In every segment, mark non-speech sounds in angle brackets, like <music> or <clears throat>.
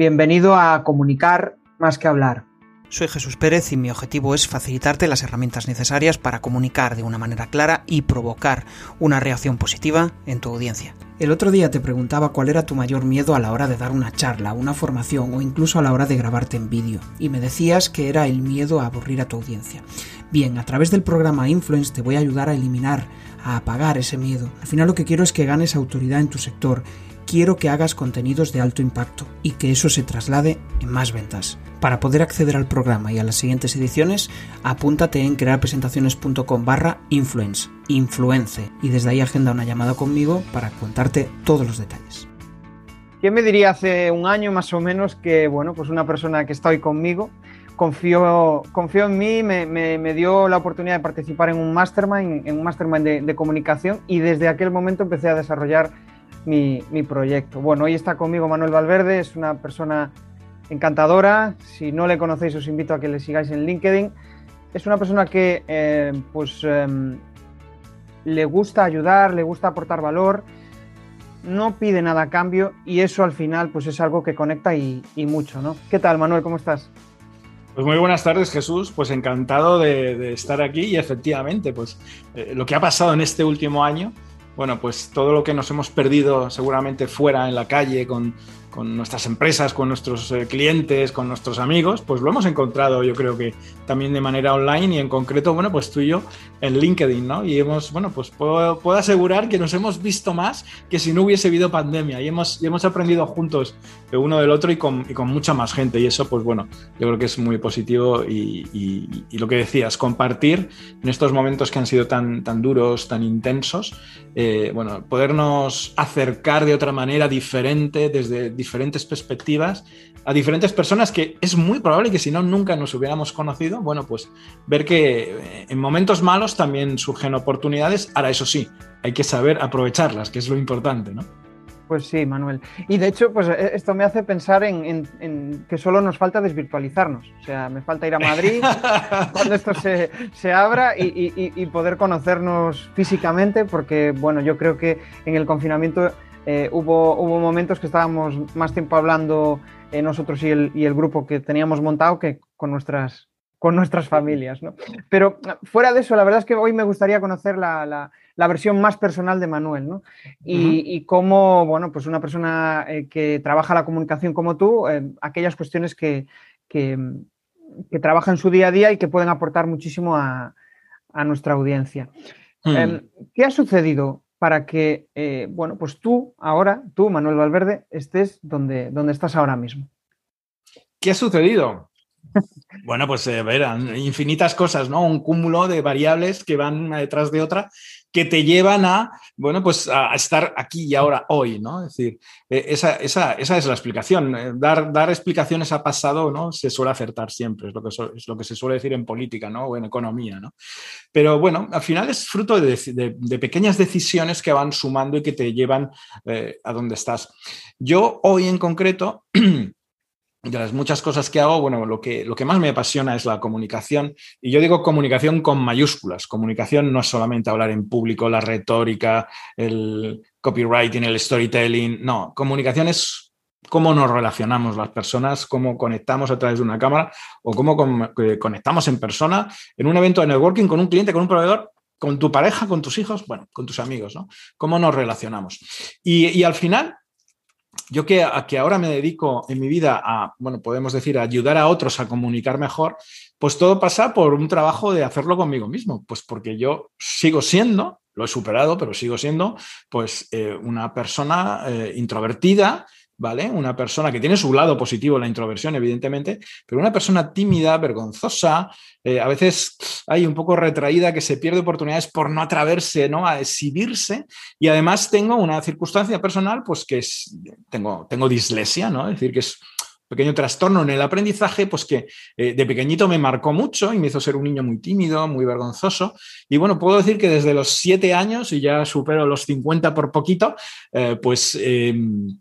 Bienvenido a Comunicar más que hablar. Soy Jesús Pérez y mi objetivo es facilitarte las herramientas necesarias para comunicar de una manera clara y provocar una reacción positiva en tu audiencia. El otro día te preguntaba cuál era tu mayor miedo a la hora de dar una charla, una formación o incluso a la hora de grabarte en vídeo, y me decías que era el miedo a aburrir a tu audiencia. Bien, a través del programa Influence te voy a ayudar a eliminar, a apagar ese miedo. Al final lo que quiero es que ganes autoridad en tu sector quiero que hagas contenidos de alto impacto y que eso se traslade en más ventas. Para poder acceder al programa y a las siguientes ediciones, apúntate en crearpresentaciones.com barra influence, influence, y desde ahí agenda una llamada conmigo para contarte todos los detalles. ¿Quién me diría hace un año más o menos que, bueno, pues una persona que está hoy conmigo confió, confió en mí, me, dio la oportunidad de participar en un mastermind, en un mastermind de, de comunicación y desde aquel momento empecé a desarrollar mi, proyecto. Bueno, hoy está conmigo Manuel Valverde, es una persona encantadora. Si no le conocéis, os invito a que le sigáis en LinkedIn. Es una persona que eh, pues, em, le gusta ayudar, le gusta aportar valor, no pide nada a cambio y eso al final pues, es algo que conecta y, mucho. ¿no? ¿Qué tal, Manuel? ¿Cómo estás? Pues muy buenas tardes, Jesús. Pues encantado de, estar aquí y efectivamente, pues eh, lo que ha pasado en este último año bueno, pues todo lo que nos hemos perdido seguramente fuera en la calle con, con nuestras empresas, con nuestros eh, clientes, con nuestros amigos, pues lo hemos encontrado yo creo que también de manera online y en concreto, bueno, pues tú y yo en LinkedIn, ¿no? Y hemos, bueno, pues puedo, asegurar que nos hemos visto más que si no hubiese habido pandemia y hemos, y hemos aprendido juntos de uno del otro y con, y con, mucha más gente y eso, pues bueno, yo creo que es muy positivo y, y, lo que decías, compartir en estos momentos que han sido tan, tan duros, tan intensos, eh, bueno, podernos acercar de otra manera diferente desde diferentes perspectivas a diferentes personas que es muy probable que si no nunca nos hubiéramos conocido, bueno, pues ver que eh, en momentos malos también surgen oportunidades, ahora eso sí, hay que saber aprovecharlas, que es lo importante, ¿no? Pues sí, Manuel. Y de hecho, pues e, esto me hace pensar en, que solo nos falta desvirtualizarnos. O sea, me falta ir a Madrid <laughs> cuando esto se, abra y, poder conocernos físicamente, porque, bueno, yo creo que en el confinamiento eh, hubo, hubo momentos que estábamos más tiempo hablando eh, nosotros y el, y el, grupo que teníamos montado que con nuestras, con nuestras familias. ¿no? Pero fuera de eso, la verdad es que hoy me gustaría conocer la, la, versión más personal de Manuel ¿no? y, y, cómo, bueno, pues una persona eh, que trabaja la comunicación como tú, aquellas cuestiones que, que, que, trabaja en su día a día y que pueden aportar muchísimo a, a nuestra audiencia. Hmm. Em, ¿Qué ha sucedido para que, eh, bueno, pues tú ahora, tú, Manuel Valverde, estés donde, donde estás ahora mismo. ¿Qué ha sucedido? <laughs> bueno, pues a ver, infinitas cosas, ¿no? Un cúmulo de variables que van una detrás de otra que te llevan a, bueno, pues a, estar aquí y ahora, hoy, ¿no? Es decir, e, esa, esa, esa es la explicación. Eh, dar, dar, explicaciones a pasado, ¿no? Se suele acertar siempre, es lo, que es lo que se suele decir en política, ¿no? O en economía, ¿no? Pero bueno, al final es fruto de, pequeñas decisiones que van sumando y que te llevan eh, a donde estás. Yo hoy en concreto... <clears throat> de las muchas cosas que hago, bueno, lo que, lo que más me apasiona es la comunicación. Y yo digo comunicación con mayúsculas. Comunicación no es solamente hablar en público, la retórica, el copywriting, el storytelling. No, comunicación es cómo nos relacionamos las personas, cómo conectamos a través de una cámara o cómo conectamos en persona en un evento de networking con un cliente, con un proveedor con tu pareja, con tus hijos, bueno, con tus amigos, ¿no? ¿Cómo nos relacionamos? Y al final, yo que, que ahora me dedico en mi vida a, bueno, podemos decir, a ayudar a otros a comunicar mejor, pues todo pasa por un trabajo de hacerlo conmigo mismo, pues porque yo sigo siendo, lo he superado, pero sigo siendo, pues eh, una persona eh, introvertida, ¿vale? Una persona que tiene su lado positivo, la introversión, evidentemente, pero una persona tímida, vergonzosa, eh, a veces hay un poco retraída, que se pierde oportunidades por no atreverse, ¿no? A exhibirse. Y además tengo una circunstancia personal, pues que es, tengo, tengo dislexia, ¿no? Es decir, que es pequeño trastorno en el aprendizaje, pues que eh, de pequeño me marcó mucho y me hizo ser un niño muy tímido, muy vergonzoso. Y bueno, puedo decir que desde los siete años, y ya supero los 50 por poquito, eh, pues em,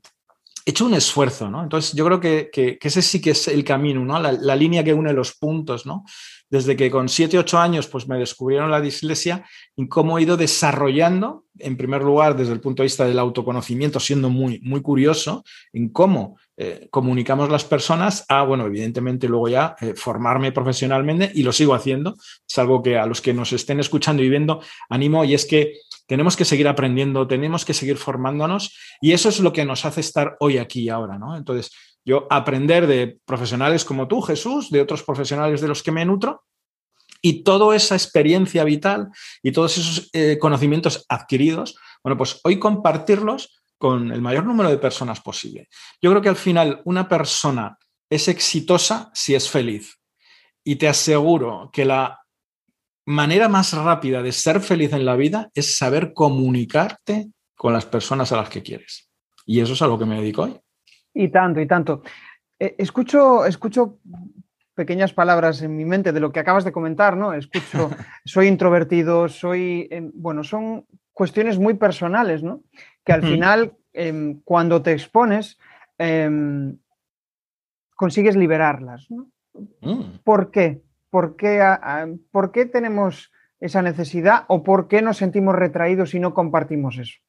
hecho un esfuerzo, ¿no? Entonces yo creo que, ese sí que es el camino, ¿no? La, línea que une los puntos, ¿no? desde que con 7, 8 años pues me descubrieron la dislexia y cómo he ido desarrollando, en primer lugar, desde el punto de vista del autoconocimiento, siendo muy, muy curioso en cómo eh, comunicamos las personas, a, bueno, evidentemente luego ya eh, formarme profesionalmente y lo sigo haciendo. Es algo que a los que nos estén escuchando y viendo animo y es que tenemos que seguir aprendiendo, tenemos que seguir formándonos y eso es lo que nos hace estar hoy aquí y ahora, ¿no? Entonces, yo aprender de profesionales como tú, Jesús, de otros profesionales de los que me nutro, y toda esa experiencia vital y todos esos eh, conocimientos adquiridos, bueno, pues hoy compartirlos con el mayor número de personas posible. Yo creo que al final una persona es exitosa si es feliz. Y te aseguro que la manera más rápida de ser feliz en la vida es saber comunicarte con las personas a las que quieres. Y eso es a lo que me dedico hoy. Y tanto, y tanto. Eh, escucho, escucho pequeñas palabras en mi mente de lo que acabas de comentar, ¿no? Escucho, <laughs> soy introvertido, soy, em, bueno, son cuestiones muy personales, ¿no? Que al mm. final, em, cuando te expones, em, consigues liberarlas, ¿no? Mm. ¿Por qué? ¿Por qué, ¿Por qué tenemos esa necesidad o por qué nos sentimos retraídos y no compartimos eso?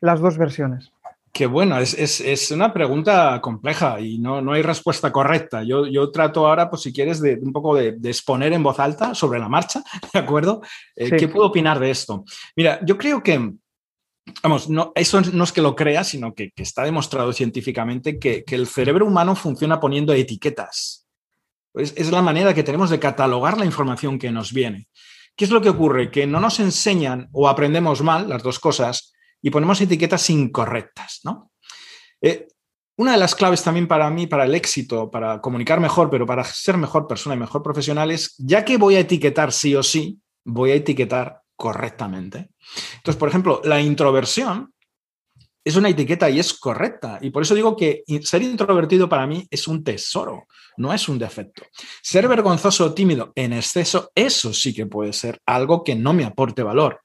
Las dos versiones. Qué bueno, es, una pregunta compleja y no, no hay respuesta correcta. Yo, yo, trato ahora, pues si quieres, de un poco de, exponer en voz alta sobre la marcha, <laughs> ¿de acuerdo? Eh, ¿Qué puedo opinar de esto? Mira, yo creo que, vamos, no, eso no es que lo crea, sino que, está demostrado científicamente que, que, el cerebro humano funciona poniendo etiquetas. Es, es la manera que tenemos de catalogar la información que nos viene. ¿Qué es lo que ocurre? Que no nos enseñan o aprendemos mal, las dos cosas, y ponemos etiquetas incorrectas, ¿no? Eh, una de las claves también para mí, para el éxito, para comunicar mejor, pero para ser mejor persona y mejor profesional es, ya que voy a etiquetar sí o sí, voy a etiquetar correctamente. Entonces, por ejemplo, la introversión es una etiqueta y es correcta. Y por eso digo que ser introvertido para mí es un tesoro, no es un defecto. Ser vergonzoso o tímido en exceso, eso sí que puede ser algo que no me aporte valor.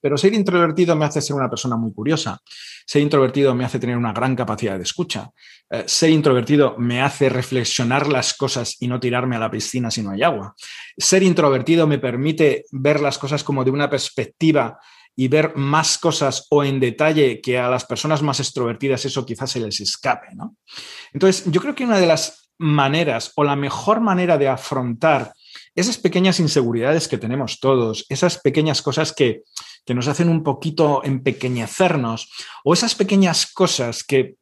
Pero ser introvertido me hace ser una persona muy curiosa. Ser introvertido me hace tener una gran capacidad de escucha. Eh, ser introvertido me hace reflexionar las cosas y no tirarme a la piscina si no hay agua. Ser introvertido me permite ver las cosas como de una perspectiva y ver más cosas o en detalle que a las personas más extrovertidas eso quizás se les escape. Entonces, yo creo que una de las maneras o la mejor manera de afrontar esas pequeñas inseguridades que tenemos todos, esas pequeñas cosas que, que nos hacen un poquito empequeñecernos, o esas pequeñas cosas que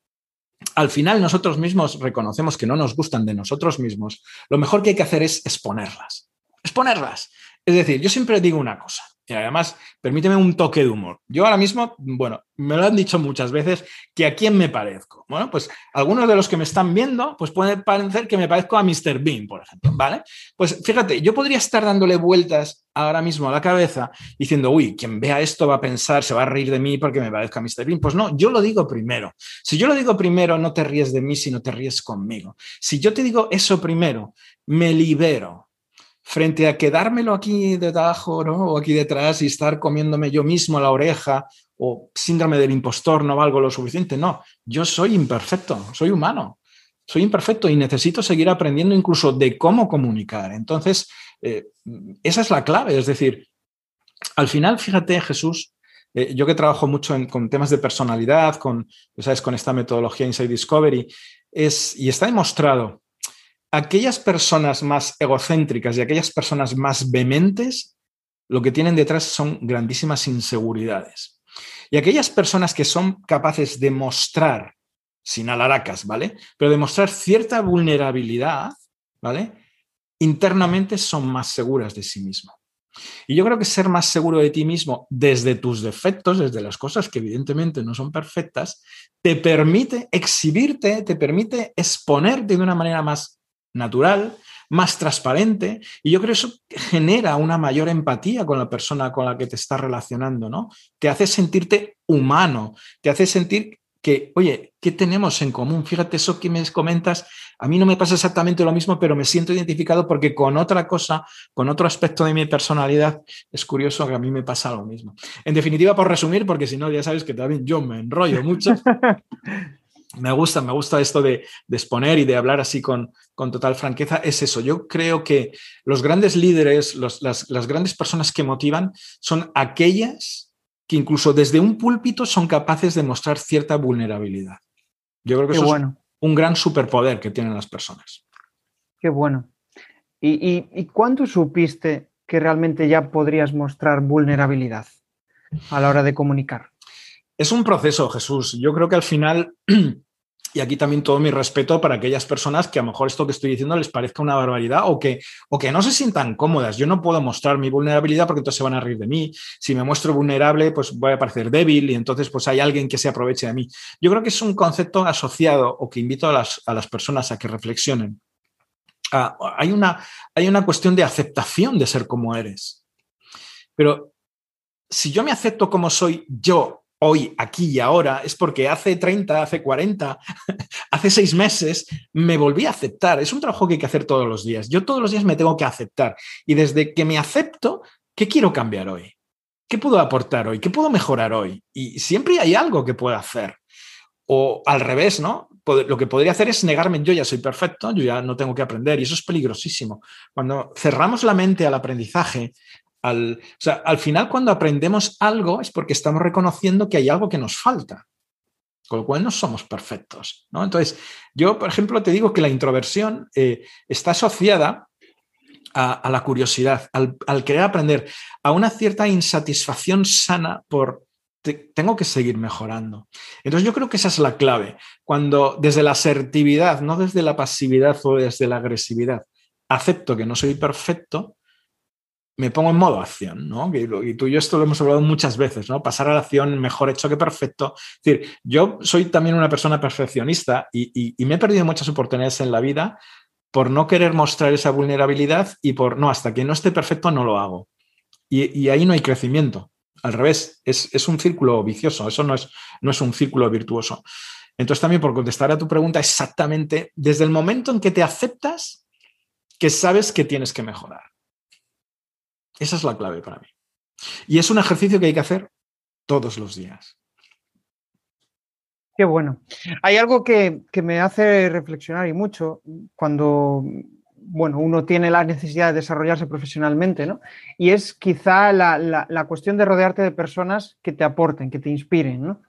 al final nosotros mismos reconocemos que no nos gustan de nosotros mismos, lo mejor que hay que hacer es exponerlas. Exponerlas. Es decir, yo siempre digo una cosa, y además, permíteme un toque de humor. Yo ahora mismo, bueno, me lo han dicho muchas veces que a quién me parezco. Bueno, pues algunos de los que me están viendo, pues puede parecer que me parezco a Mr. Bean, por ejemplo, ¿vale? Pues fíjate, yo podría estar dándole vueltas ahora mismo a la cabeza diciendo, uy, quien vea esto va a pensar, se va a reír de mí porque me parezco a Mr. Bean. Pues no, yo lo digo primero. Si yo lo digo primero, no te ríes de mí, sino te ríes conmigo. Si yo te digo eso primero, me libero frente a quedármelo aquí debajo ¿no? o aquí detrás y estar comiéndome yo mismo la oreja o síndrome del impostor, no valgo lo suficiente. No, yo soy imperfecto, soy humano, soy imperfecto y necesito seguir aprendiendo incluso de cómo comunicar. Entonces, eh, esa es la clave, es decir, al final, fíjate, Jesús, eh, yo que trabajo mucho con temas de personalidad, con, ¿sabes? con esta metodología Inside Discovery, es, y está demostrado aquellas personas más egocéntricas y aquellas personas más vehementes, lo que tienen detrás son grandísimas inseguridades. Y aquellas personas que son capaces de mostrar, sin alaracas, ¿vale? Pero de mostrar cierta vulnerabilidad, ¿vale? Internamente son más seguras de sí mismo. Y yo creo que ser más seguro de ti mismo desde tus defectos, desde las cosas que evidentemente no son perfectas, te permite exhibirte, te permite exponerte de una manera más natural, más transparente, y yo creo que eso genera una mayor empatía con la persona con la que te estás relacionando, ¿no? Te hace sentirte humano, te hace sentir que, oye, ¿qué tenemos en común? Fíjate eso que me comentas, a mí no me pasa exactamente lo mismo, pero me siento identificado porque con otra cosa, con otro aspecto de mi personalidad, es curioso que a mí me pasa lo mismo. En definitiva, por resumir, porque si no, ya sabes que también yo me enrollo mucho. <laughs> me gusta, me gusta esto de, exponer y de hablar así con, con, total franqueza, es eso. Yo creo que los grandes líderes, las, las, grandes personas que motivan son aquellas que incluso desde un púlpito son capaces de mostrar cierta vulnerabilidad. Yo creo que eso es un gran superpoder que tienen las personas. Qué bueno. ¿Y, y, cuándo supiste que realmente ya podrías mostrar vulnerabilidad a la hora de comunicar? Es un proceso, Jesús. Yo creo que al final <clears throat> Y aquí también todo mi respeto para aquellas personas que a lo mejor esto que estoy diciendo les parezca una barbaridad o que, o que no se sientan cómodas. Yo no puedo mostrar mi vulnerabilidad porque entonces se van a reír de mí. Si me muestro vulnerable, pues voy a parecer débil y entonces pues hay alguien que se aproveche de mí. Yo creo que es un concepto asociado o que invito a las, a las personas a que reflexionen. Ah, hay, una, hay una cuestión de aceptación de ser como eres. Pero si yo me acepto como soy yo hoy, aquí y ahora, es porque hace 30, hace 40, <laughs> hace seis meses me volví a aceptar. Es un trabajo que hay que hacer todos los días. Yo todos los días me tengo que aceptar. Y desde que me acepto, ¿qué quiero cambiar hoy? ¿Qué puedo aportar hoy? ¿Qué puedo mejorar hoy? Y siempre hay algo que puedo hacer. O al revés, ¿no? Lo que podría hacer es negarme, yo ya soy perfecto, yo ya no tengo que aprender y eso es peligrosísimo. Cuando cerramos la mente al aprendizaje, al, o sea, al final cuando aprendemos algo es porque estamos reconociendo que hay algo que nos falta, con lo cual no somos perfectos. ¿no? Entonces, yo, por ejemplo, te digo que la introversión eh, está asociada a, la curiosidad, al, querer aprender, a una cierta insatisfacción sana por tengo que seguir mejorando. Entonces yo creo que esa es la clave. Cuando desde la asertividad, no desde la pasividad o desde la agresividad, acepto que no soy perfecto, me pongo en modo acción, ¿no? Y, tú y yo esto lo hemos hablado muchas veces, ¿no? Pasar a la acción mejor hecho que perfecto. Es decir, yo soy también una persona perfeccionista y, me he perdido muchas oportunidades en la vida por no querer mostrar esa vulnerabilidad y por, no, hasta que no esté perfecto no lo hago. Y, ahí no hay crecimiento. Al revés, es, un círculo vicioso, eso no es, no es un círculo virtuoso. Entonces también por contestar a tu pregunta exactamente, desde el momento en que te aceptas, que sabes que tienes que mejorar. Esa es la clave para mí. Y es un ejercicio que hay que hacer todos los días. Qué bueno. Hay algo que, me hace reflexionar y mucho cuando bueno, uno tiene la necesidad de desarrollarse profesionalmente, ¿no? Y es quizá la, cuestión de rodearte de personas que te aporten, que te inspiren, ¿no?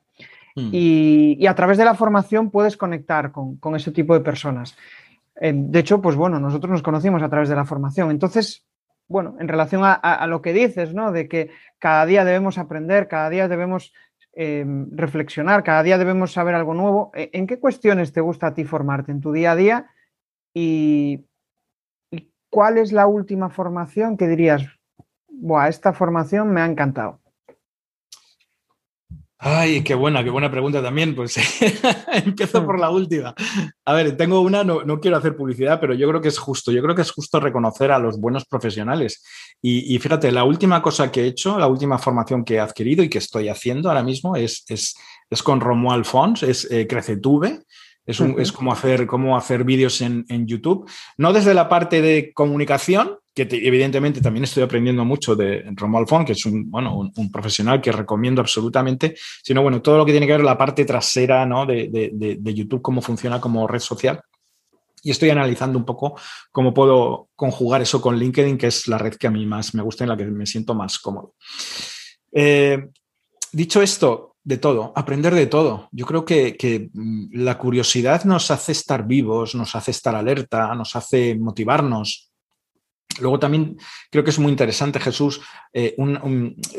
Hmm. Y, a través de la formación puedes conectar con, ese tipo de personas. Eh, de hecho, pues bueno, nosotros nos conocimos a través de la formación. Entonces, bueno, en relación a, lo que dices, ¿no? De que cada día debemos aprender, cada día debemos em, reflexionar, cada día debemos saber algo nuevo. ¿E, ¿En qué cuestiones te gusta a ti formarte en tu día a día? Y, cuál es la última formación que dirías, Buah, esta formación me ha encantado? Ay, qué buena, qué buena pregunta también. Pues <laughs> empiezo por la última. A ver, tengo una, no, quiero hacer publicidad, pero yo creo que es justo. Yo creo que es justo reconocer a los buenos profesionales. Y, fíjate, la última cosa que he hecho, la última formación que he adquirido y que estoy haciendo ahora mismo es, es, es con Romuald Fons, es eh, CreceTube. Es, es, como hacer, cómo hacer vídeos en, en, YouTube. No desde la parte de comunicación, que evidentemente también estoy aprendiendo mucho de Romuald Font, que es un, bueno, un, profesional que recomiendo absolutamente, sino bueno, todo lo que tiene que ver la parte trasera ¿no? de, de, de, YouTube, cómo funciona como red social. Y estoy analizando un poco cómo puedo conjugar eso con LinkedIn, que es la red que a mí más me gusta y en la que me siento más cómodo. Eh, dicho esto, de todo, aprender de todo. Yo creo que, que, mm, la curiosidad nos hace estar vivos, nos hace estar alerta, nos hace motivarnos, Luego también creo que es muy interesante, Jesús, eh,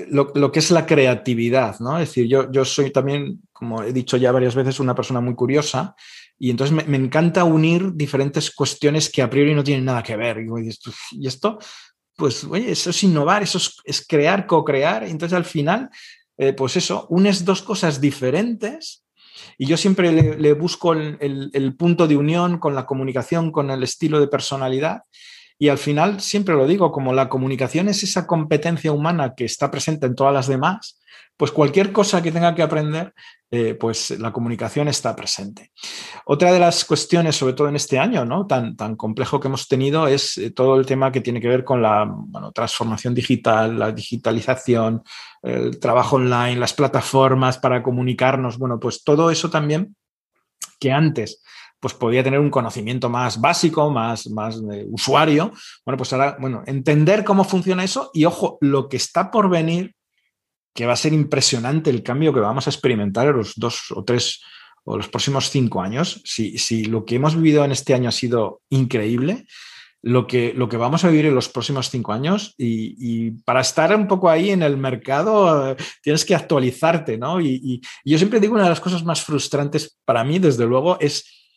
lo, que es la creatividad, ¿no? Es decir, yo, yo soy también, como he dicho ya varias veces, una persona muy curiosa y entonces me, encanta unir diferentes cuestiones que a priori no tienen nada que ver. Y, esto, pues, oye, eso es innovar, eso es, crear, co-crear. Entonces, al final, eh, pues eso, unes dos cosas diferentes y yo siempre le, busco el punto de unión con la comunicación, con el estilo de personalidad. Y al final, siempre lo digo, como la comunicación es esa competencia humana que está presente en todas las demás, pues cualquier cosa que tenga que aprender, eh, pues la comunicación está presente. Otra de las cuestiones, sobre todo en este año, ¿no? tan, tan complejo que hemos tenido, es eh, todo el tema que tiene que ver con la transformación digital, la digitalización, el trabajo online, las plataformas para comunicarnos. Bueno, pues todo eso también que antes pues podía tener un conocimiento más básico, más, más de usuario. Bueno, pues ahora, bueno, entender cómo funciona eso y ojo, lo que está por venir, que va a ser impresionante el cambio que vamos a experimentar en los dos o tres o los próximos cinco años. Si, si lo que hemos vivido en este año ha sido increíble, lo que, lo que vamos a vivir en los próximos cinco años y, para estar un poco ahí en el mercado eh, tienes que actualizarte, ¿no? Y, y, yo siempre digo una de las cosas más frustrantes para mí, desde luego, es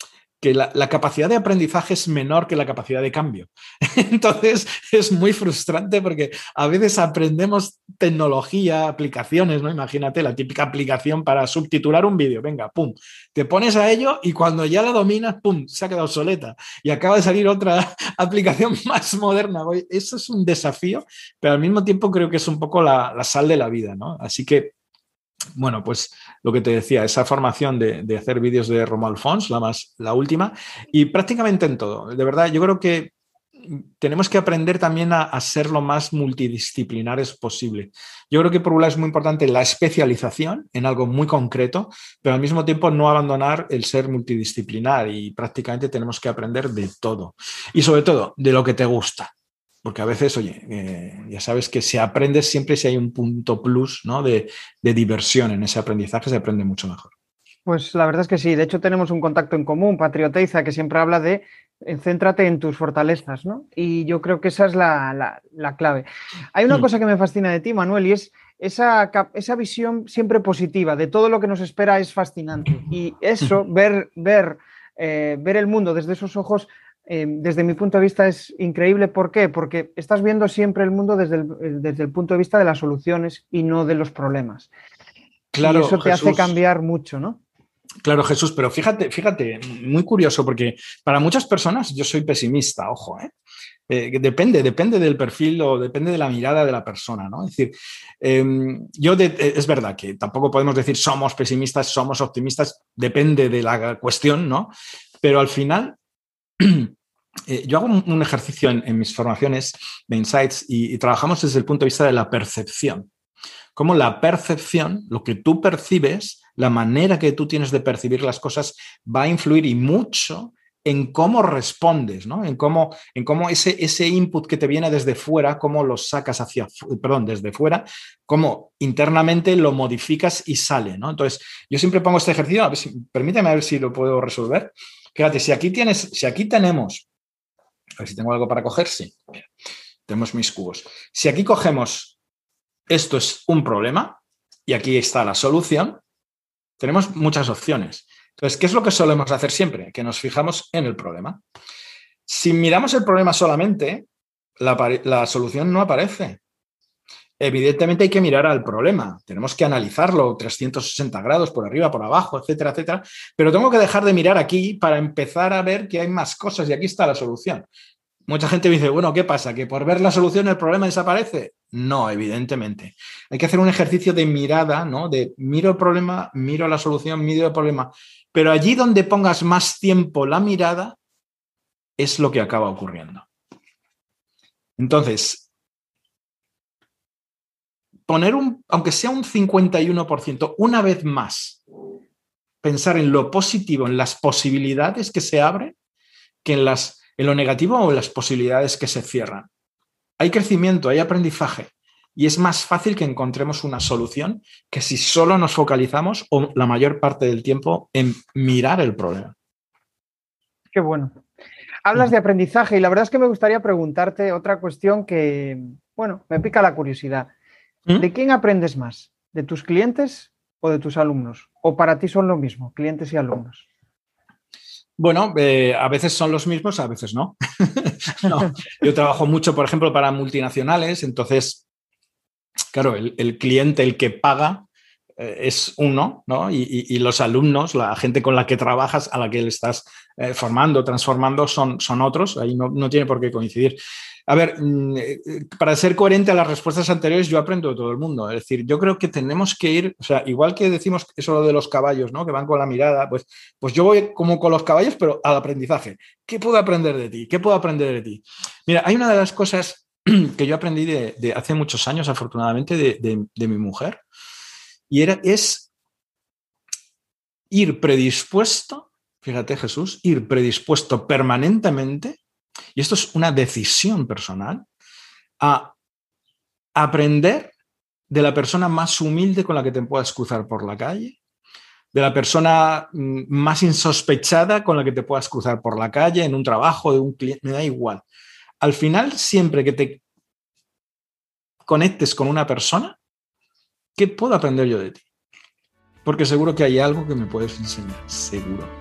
que la, capacidad de aprendizaje es menor que la capacidad de cambio. <laughs> Entonces es muy frustrante porque a veces aprendemos tecnología, aplicaciones, ¿no? Imagínate la típica aplicación para subtitular un vídeo, venga, pum, te pones a ello y cuando ya la dominas, pum, se ha quedado obsoleta y acaba de salir otra <laughs> aplicación más moderna. Eso es un desafío, pero al mismo tiempo creo que es un poco la, la sal de la vida, ¿no? Así que bueno, pues lo que te decía, esa formación de, hacer vídeos de Romuald Fons, la más, la última, y prácticamente en todo. De verdad, yo creo que tenemos que aprender también a, ser lo más multidisciplinares posible. Yo creo que por un lado es muy importante la especialización en algo muy concreto, pero al mismo tiempo no abandonar el ser multidisciplinar y prácticamente tenemos que aprender de todo. Y sobre todo, de lo que te gusta. Porque a veces, oye, eh, ya sabes que se aprende siempre si hay un punto plus ¿no? de, diversión en ese aprendizaje, se aprende mucho mejor. Pues la verdad es que sí. De hecho, tenemos un contacto en común, Patrioteiza, que siempre habla de eh, céntrate en tus fortalezas, ¿no? Y yo creo que esa es la, clave. Hay una mm. cosa que me fascina de ti, Manuel, y es esa, esa, visión siempre positiva de todo lo que nos espera es fascinante. Y eso, ver, ver, eh, ver el mundo desde esos ojos eh, desde mi punto de vista es increíble. ¿Por qué? Porque estás viendo siempre el mundo desde el, eh, desde el punto de vista de las soluciones y no de los problemas. Claro, y eso te hace cambiar mucho, ¿no? Claro, Jesús, pero fíjate, fíjate, muy curioso, porque para muchas personas yo soy pesimista, ojo, ¿eh? depende, depende del perfil o depende de la mirada de la persona, ¿no? Es decir, em, yo es verdad que tampoco podemos decir somos pesimistas, somos optimistas, depende de la cuestión, ¿no? Pero al final <clears throat> Eh, yo hago un, ejercicio en, mis formaciones de insights y, trabajamos desde el punto de vista de la percepción. Cómo la percepción, lo que tú percibes, la manera que tú tienes de percibir las cosas va a influir y mucho en cómo respondes, ¿no? En cómo, en cómo ese, ese input que te viene desde fuera, cómo lo sacas hacia, perdón, desde fuera, cómo internamente lo modificas y sale, ¿no? Entonces, yo siempre pongo este ejercicio, a permíteme a ver si lo puedo resolver. Fíjate, si aquí tienes, si aquí tenemos, a ver si tengo algo para coger, sí. tenemos mis cubos. Si aquí cogemos, esto es un problema y aquí está la solución, tenemos muchas opciones. Entonces, ¿qué es lo que solemos hacer siempre? Que nos fijamos en el problema. Si miramos el problema solamente, la, la solución no aparece evidentemente hay que mirar al problema, tenemos que analizarlo 360 grados por arriba, por abajo, etcétera, etcétera, pero tengo que dejar de mirar aquí para empezar a ver que hay más cosas y aquí está la solución. Mucha gente dice, bueno, ¿qué pasa? ¿Que por ver la solución el problema desaparece? No, evidentemente. Hay que hacer un ejercicio de mirada, ¿no? De miro el problema, miro la solución, miro el problema. Pero allí donde pongas más tiempo la mirada, es lo que acaba ocurriendo. Entonces, poner un, aunque sea un 51%, una vez más, pensar en lo positivo, en las posibilidades que se abren, que en, las, en lo negativo o en las posibilidades que se cierran. Hay crecimiento, hay aprendizaje y es más fácil que encontremos una solución que si solo nos focalizamos o la mayor parte del tiempo en mirar el problema. Qué bueno. Hablas de aprendizaje y la verdad es que me gustaría preguntarte otra cuestión que, bueno, me pica la curiosidad. ¿Mm? ¿De quién aprendes más? ¿De tus clientes o de tus alumnos? ¿O para ti son lo mismo, clientes y alumnos? Bueno, eh, a veces son los mismos, a veces no. <laughs> Yo trabajo mucho, por ejemplo, para multinacionales, entonces, claro, el, cliente, el que paga, eh, es uno, ¿no? Y, los alumnos, la gente con la que trabajas, a la que le estás eh, formando, transformando, son, son otros, ahí no, no, tiene por qué coincidir. A ver, mm, eh, para ser coherente a las respuestas anteriores, yo aprendo de todo el mundo. Es decir, yo creo que tenemos que ir, o sea, igual que decimos eso de los caballos, ¿no? Que van con la mirada, pues, pues yo voy como con los caballos, pero al aprendizaje. ¿Qué puedo aprender de ti? ¿Qué puedo aprender de ti? Mira, hay una de las cosas <clears throat> que yo aprendí de, hace muchos años, afortunadamente, de, de, mi mujer, y era, es ir predispuesto fíjate Jesús, ir predispuesto permanentemente, y esto es una decisión personal, a aprender de la persona más humilde con la que te puedas cruzar por la calle, de la persona mm, más insospechada con la que te puedas cruzar por la calle, en un trabajo, de un cliente, me da igual. Al final, siempre que te conectes con una persona, ¿qué puedo aprender yo de ti? Porque seguro que hay algo que me puedes enseñar, seguro.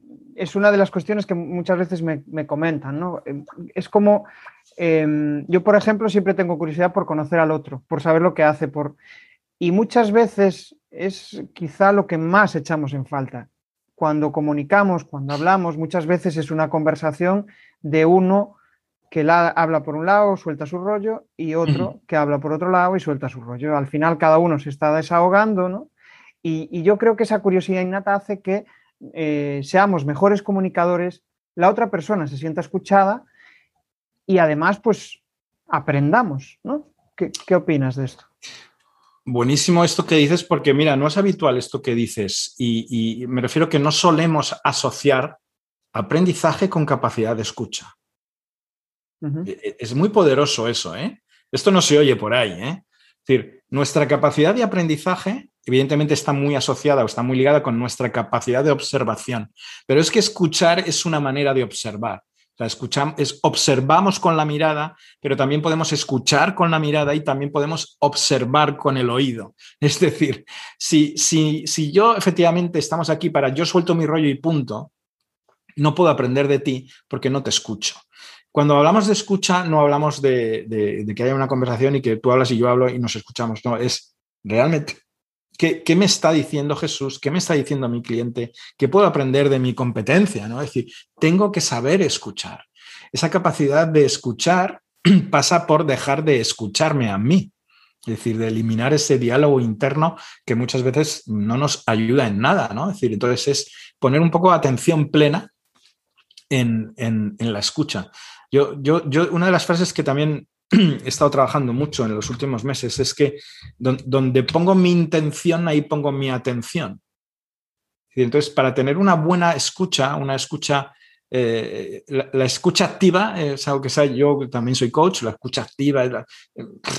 es una de las cuestiones que muchas veces me, comentan, ¿no? Es como, em, yo por ejemplo siempre tengo curiosidad por conocer al otro, por saber lo que hace, por... y muchas veces es quizá lo que más echamos en falta. Cuando comunicamos, cuando hablamos, muchas veces es una conversación de uno que la, habla por un lado, suelta su rollo, y otro que habla por otro lado y suelta su rollo. Al final cada uno se está desahogando, ¿no? y yo creo que esa curiosidad innata hace que eh, seamos mejores comunicadores, la otra persona se sienta escuchada y además, pues, aprendamos, ¿no? ¿Qué, opinas de esto? Buenísimo esto que dices, porque mira, no es habitual esto que dices y, me refiero que no solemos asociar aprendizaje con capacidad de escucha. E, e, es muy poderoso eso, ¿eh? Esto no se oye por ahí, ¿eh? Es decir, nuestra capacidad de aprendizaje evidentemente está muy asociada o está muy ligada con nuestra capacidad de observación. Pero es que escuchar es una manera de observar. O escuchamos, es, observamos con la mirada, pero también podemos escuchar con la mirada y también podemos observar con el oído. <laughs> Es decir, si, si, si yo efectivamente estamos aquí para yo suelto mi rollo y punto, no puedo aprender de ti porque no te escucho. Cuando hablamos de escucha, no hablamos de, de que haya una conversación y que tú hablas y yo hablo y nos escuchamos. No, es realmente ¿Qué, me está diciendo Jesús? ¿Qué me está diciendo mi cliente? ¿Qué puedo aprender de mi competencia? ¿no? Es decir, tengo que saber escuchar. Esa capacidad de escuchar <clears throat> pasa por dejar de escucharme a mí. Es decir, de eliminar ese diálogo interno que muchas veces no nos ayuda en nada, ¿no? Es decir, entonces es poner un poco de atención plena en, la escucha. Yo, yo, yo, una de las frases que también he estado trabajando mucho en los últimos meses es que donde pongo mi intención, ahí pongo mi atención. Entonces, para tener una buena escucha, una escucha, eh, la, escucha activa, es algo que sé, yo también soy coach, la escucha activa, la,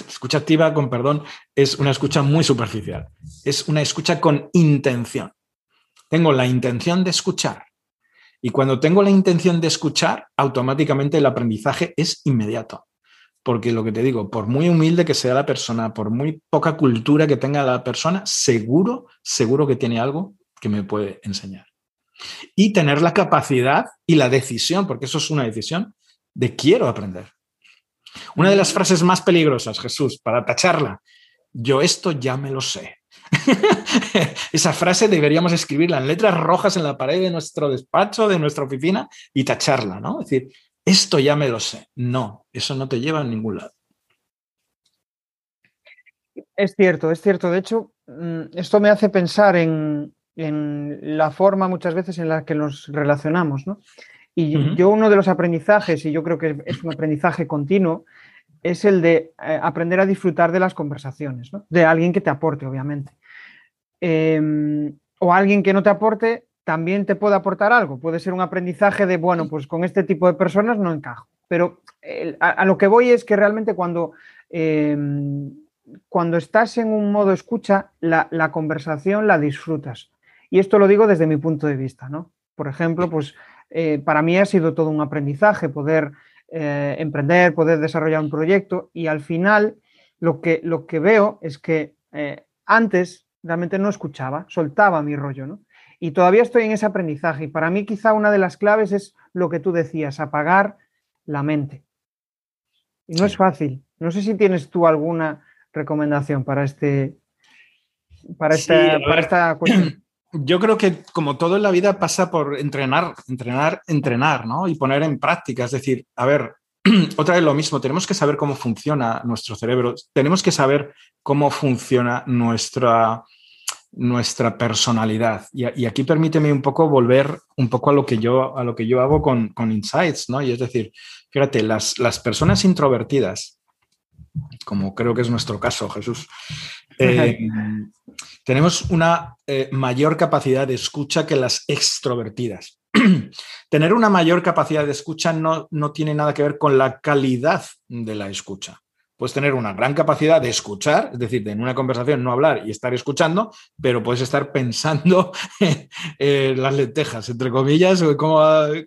escucha activa, con perdón, es una escucha muy superficial. Es una escucha con intención. Tengo la intención de escuchar. Y cuando tengo la intención de escuchar, automáticamente el aprendizaje es inmediato porque lo que te digo, por muy humilde que sea la persona, por muy poca cultura que tenga la persona, seguro, seguro que tiene algo que me puede enseñar. Y tener la capacidad y la decisión, porque eso es una decisión, de quiero aprender. Una de las frases más peligrosas, Jesús, para tacharla, yo esto ya me lo sé. <laughs> Esa frase deberíamos escribirla en letras rojas en la pared de nuestro despacho, de nuestra oficina y tacharla, ¿no? Es decir, esto ya me lo sé. No, eso no te lleva a ningún lado. Es cierto, es cierto. De hecho, mm, esto me hace pensar en, la forma muchas veces en la que nos relacionamos. ¿no? Y yo uno de los aprendizajes, y yo creo que es un aprendizaje continuo, es el de eh, aprender a disfrutar de las conversaciones, ¿no? de alguien que te aporte, obviamente. Em, o alguien que no te aporte, también te puede aportar algo. Puede ser un aprendizaje de, bueno, pues con este tipo de personas no encajo. Pero a, lo que voy es que realmente cuando, em, cuando estás en un modo escucha, la, conversación la disfrutas. Y esto lo digo desde mi punto de vista, ¿no? Por ejemplo, pues eh, para mí ha sido todo un aprendizaje poder eh, emprender, poder desarrollar un proyecto y al final lo que, lo que veo es que eh, antes realmente no escuchaba, soltaba mi rollo, ¿no? Y todavía estoy en ese aprendizaje. Y para mí quizá una de las claves es lo que tú decías, apagar la mente. Y no es fácil. No sé si tienes tú alguna recomendación para este para esta, para esta <clears throat> cuestión. Yo creo que como todo en la vida pasa por entrenar, entrenar, entrenar, ¿no? Y poner en práctica. Es decir, a ver, <clears throat> otra vez lo mismo, tenemos que saber cómo funciona nuestro cerebro, tenemos que saber cómo funciona nuestra, nuestra personalidad. Y, aquí permíteme un poco volver un poco a lo que yo, a lo que yo hago con, con Insights, ¿no? Y es decir, fíjate, las, las personas introvertidas, como creo que es nuestro caso, Jesús, <laughs> eh, tenemos una eh, mayor capacidad de escucha que las extrovertidas. <clears throat> Tener una mayor capacidad de escucha no, no tiene nada que ver con la calidad de la escucha puedes tener una gran capacidad de escuchar, es decir, de en una conversación no hablar y estar escuchando, pero puedes estar pensando <laughs> en las lentejas, entre comillas,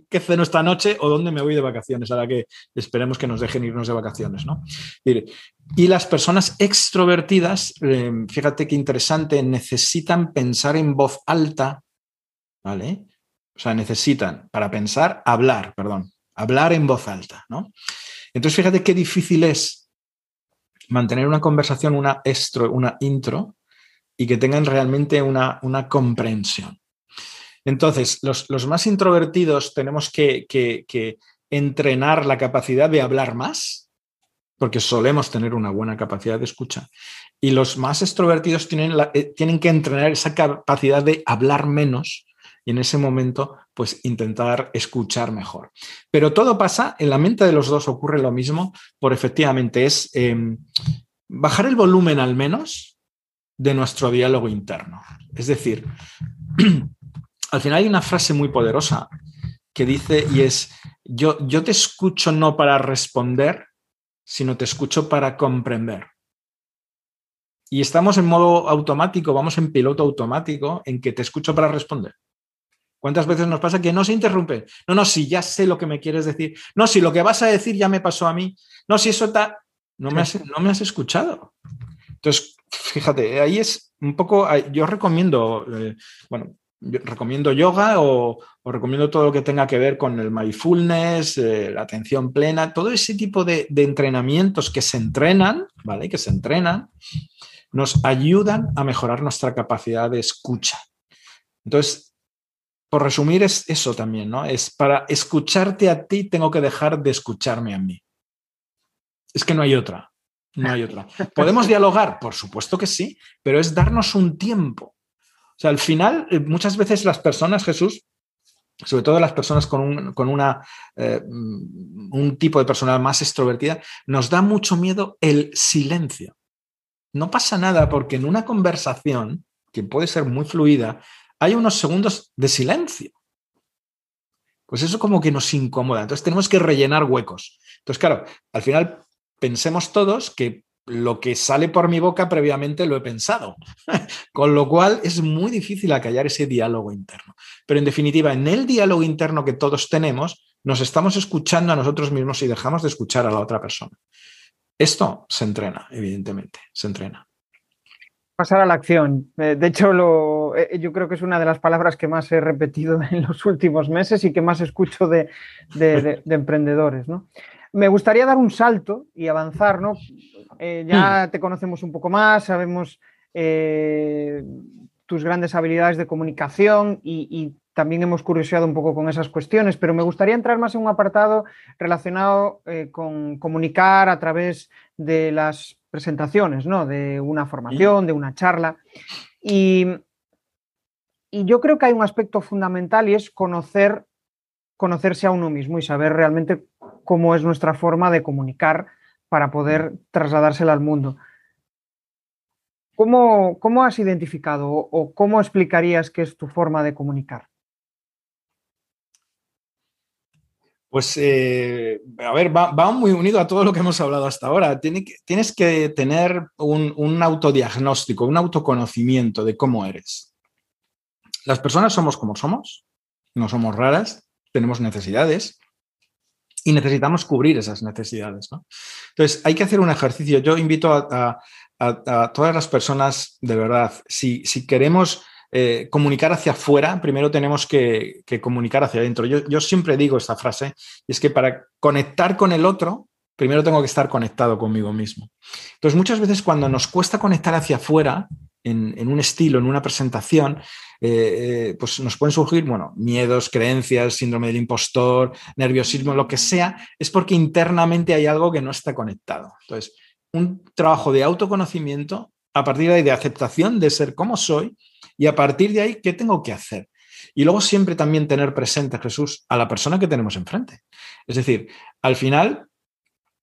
qué ceno esta noche o dónde me voy de vacaciones, ahora que esperemos que nos dejen irnos de vacaciones. ¿no? Y las personas extrovertidas, eh, fíjate qué interesante, necesitan pensar en voz alta, ¿vale? O sea, necesitan, para pensar, hablar, perdón, hablar en voz alta, ¿no? Entonces, fíjate qué difícil es mantener una conversación, una extro, una intro, y que tengan realmente una, una comprensión. Entonces, los, más introvertidos tenemos que, entrenar la capacidad de hablar más, porque solemos tener una buena capacidad de escucha. Y los más extrovertidos tienen, eh, tienen que entrenar esa capacidad de hablar menos y en ese momento, pues intentar escuchar mejor. Pero todo pasa, en la mente de los dos ocurre lo mismo, por efectivamente es em, bajar el volumen al menos de nuestro diálogo interno. Es decir, <clears throat> al final hay una frase muy poderosa que dice y es, yo, yo te escucho no para responder, sino te escucho para comprender. Y estamos en modo automático, vamos en piloto automático, en que te escucho para responder. ¿Cuántas veces nos pasa que no se interrumpe? No, no, si ya sé lo que me quieres decir. No, si lo que vas a decir ya me pasó a mí. No, si eso está... No me has, no me has escuchado. Entonces, fíjate, ahí es un poco... Yo recomiendo, eh, bueno, recomiendo yoga o, recomiendo todo lo que tenga que ver con el mindfulness, eh, la atención plena, todo ese tipo de, de, entrenamientos que se entrenan, ¿vale? Que se entrenan, nos ayudan a mejorar nuestra capacidad de escucha. Entonces, por resumir, es eso también, ¿no? Es para escucharte a ti, tengo que dejar de escucharme a mí. Es que no hay otra. No hay otra. <laughs> ¿Podemos dialogar? Por supuesto que sí, pero es darnos un tiempo. O sea, al final, eh, muchas veces las personas, Jesús, sobre todo las personas con, un, con una, eh, un tipo de personalidad más extrovertida, nos da mucho miedo el silencio. No pasa nada porque en una conversación, que puede ser muy fluida, hay unos segundos de silencio. Pues eso como que nos incomoda. Entonces tenemos que rellenar huecos. Entonces, claro, al final pensemos todos que lo que sale por mi boca previamente lo he pensado. <laughs> Con lo cual es muy difícil acallar ese diálogo interno. Pero en definitiva, en el diálogo interno que todos tenemos, nos estamos escuchando a nosotros mismos y dejamos de escuchar a la otra persona. Esto se entrena, evidentemente, se entrena pasar a la acción. Eh, de hecho, lo, eh, yo creo que es una de las palabras que más he repetido <laughs> en los últimos meses y que más escucho de, emprendedores. Me gustaría dar un salto y avanzar. ¿no? Eh, ya mm. te conocemos un poco más, sabemos tus grandes habilidades de comunicación y, también hemos curioseado un poco con esas cuestiones, pero me gustaría entrar más en un apartado relacionado con comunicar a través de las presentaciones, ¿no? De una formación, de una charla. Y, y, yo creo que hay un aspecto fundamental y es conocer, conocerse a uno mismo y saber realmente cómo es nuestra forma de comunicar para poder trasladársela al mundo. ¿Cómo, cómo has identificado o cómo explicarías que es tu forma de comunicar? Pues, eh, a ver, va, muy unido a todo lo que hemos hablado hasta ahora. tienes que tener un, autodiagnóstico, un autoconocimiento de cómo eres. Las personas somos como somos, no somos raras, tenemos necesidades y necesitamos cubrir esas necesidades. Entonces, hay que hacer un ejercicio. Yo invito a, todas las personas, de verdad, si, si queremos eh, comunicar hacia afuera, primero tenemos que, comunicar hacia adentro. Yo, siempre digo esta frase, y es que para conectar con el otro, primero tengo que estar conectado conmigo mismo. Entonces, muchas veces cuando nos cuesta conectar hacia afuera, en, un estilo, en una presentación, eh, eh, pues nos pueden surgir, bueno, miedos, creencias, síndrome del impostor, nerviosismo, lo que sea, es porque internamente hay algo que no está conectado. Entonces, un trabajo de autoconocimiento, a partir de ahí de aceptación de ser como soy y a partir de ahí, ¿qué tengo que hacer? Y luego siempre también tener presente, Jesús, a la persona que tenemos enfrente. Es decir, al final,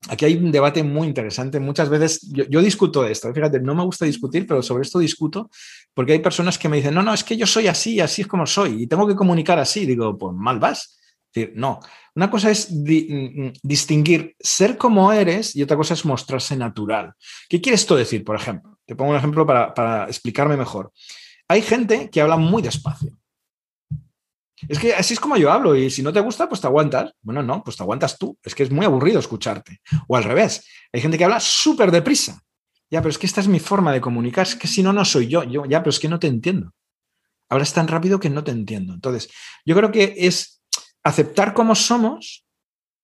aquí hay un debate muy interesante. Muchas veces yo, discuto esto. ¿eh? Fíjate, no me gusta discutir, pero sobre esto discuto porque hay personas que me dicen, no, no, es que yo soy así, así es como soy y tengo que comunicar así. Digo, pues mal vas. Es decir, no. Una cosa es mm, mm, distinguir ser como eres y otra cosa es mostrarse natural. ¿Qué quiere esto decir, por ejemplo? Te pongo un ejemplo para explicarme mejor. Hay gente que habla muy despacio. Es que así es como yo hablo y si no te gusta, pues te aguantas. Bueno, no, pues te aguantas tú. Es que es muy aburrido escucharte. O al revés, hay gente que habla súper deprisa. Ya, pero es que esta es mi forma de comunicar. Es que si no, no soy yo. Yo, ya, pero es que no te entiendo. Hablas tan rápido que no te entiendo. Entonces, yo creo que es aceptar cómo somos,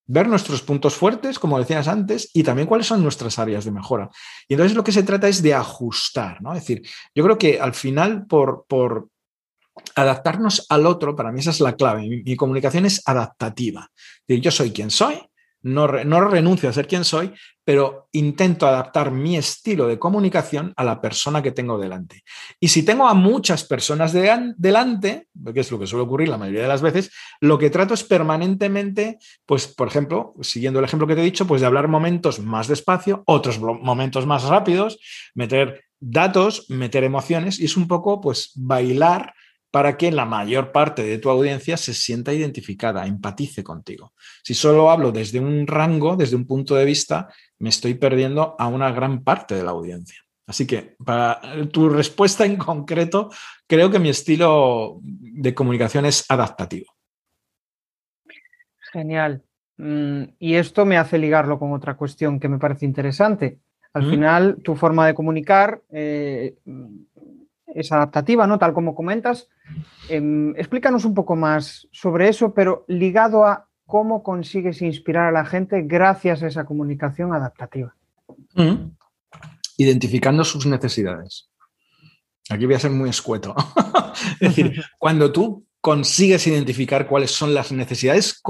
ver nuestros puntos fuertes, como decías antes, y también cuáles son nuestras áreas de mejora. Y entonces lo que se trata es de ajustar, ¿no? Es decir, yo creo que al final, por, por adaptarnos al otro, para mí esa es la clave. Mi, comunicación es adaptativa. Yo soy quien soy, no, no, renuncio a ser quien soy, pero intento adaptar mi estilo de comunicación a la persona que tengo delante. Y si tengo a muchas personas delante, que es lo que suele ocurrir la mayoría de las veces, lo que trato es permanentemente, pues, por ejemplo, siguiendo el ejemplo que te he dicho, pues de hablar momentos más despacio, otros momentos más rápidos, meter datos, meter emociones, y es un poco, pues, bailar para que la mayor parte de tu audiencia se sienta identificada, empatice contigo. Si solo hablo desde un rango, desde un punto de vista, me estoy perdiendo a una gran parte de la audiencia. Así que para tu respuesta en concreto, creo que mi estilo de comunicación es adaptativo. Genial. Mm, y esto me hace ligarlo con otra cuestión que me parece interesante. Al final, tu forma de comunicar eh, es adaptativa, ¿no? Tal como comentas. Em, explícanos un poco más sobre eso, pero ligado a cómo consigues inspirar a la gente gracias a esa comunicación adaptativa. Mm. Identificando sus necesidades. Aquí voy a ser muy escueto. <laughs> es decir, <laughs> cuando tú consigues identificar cuáles son las necesidades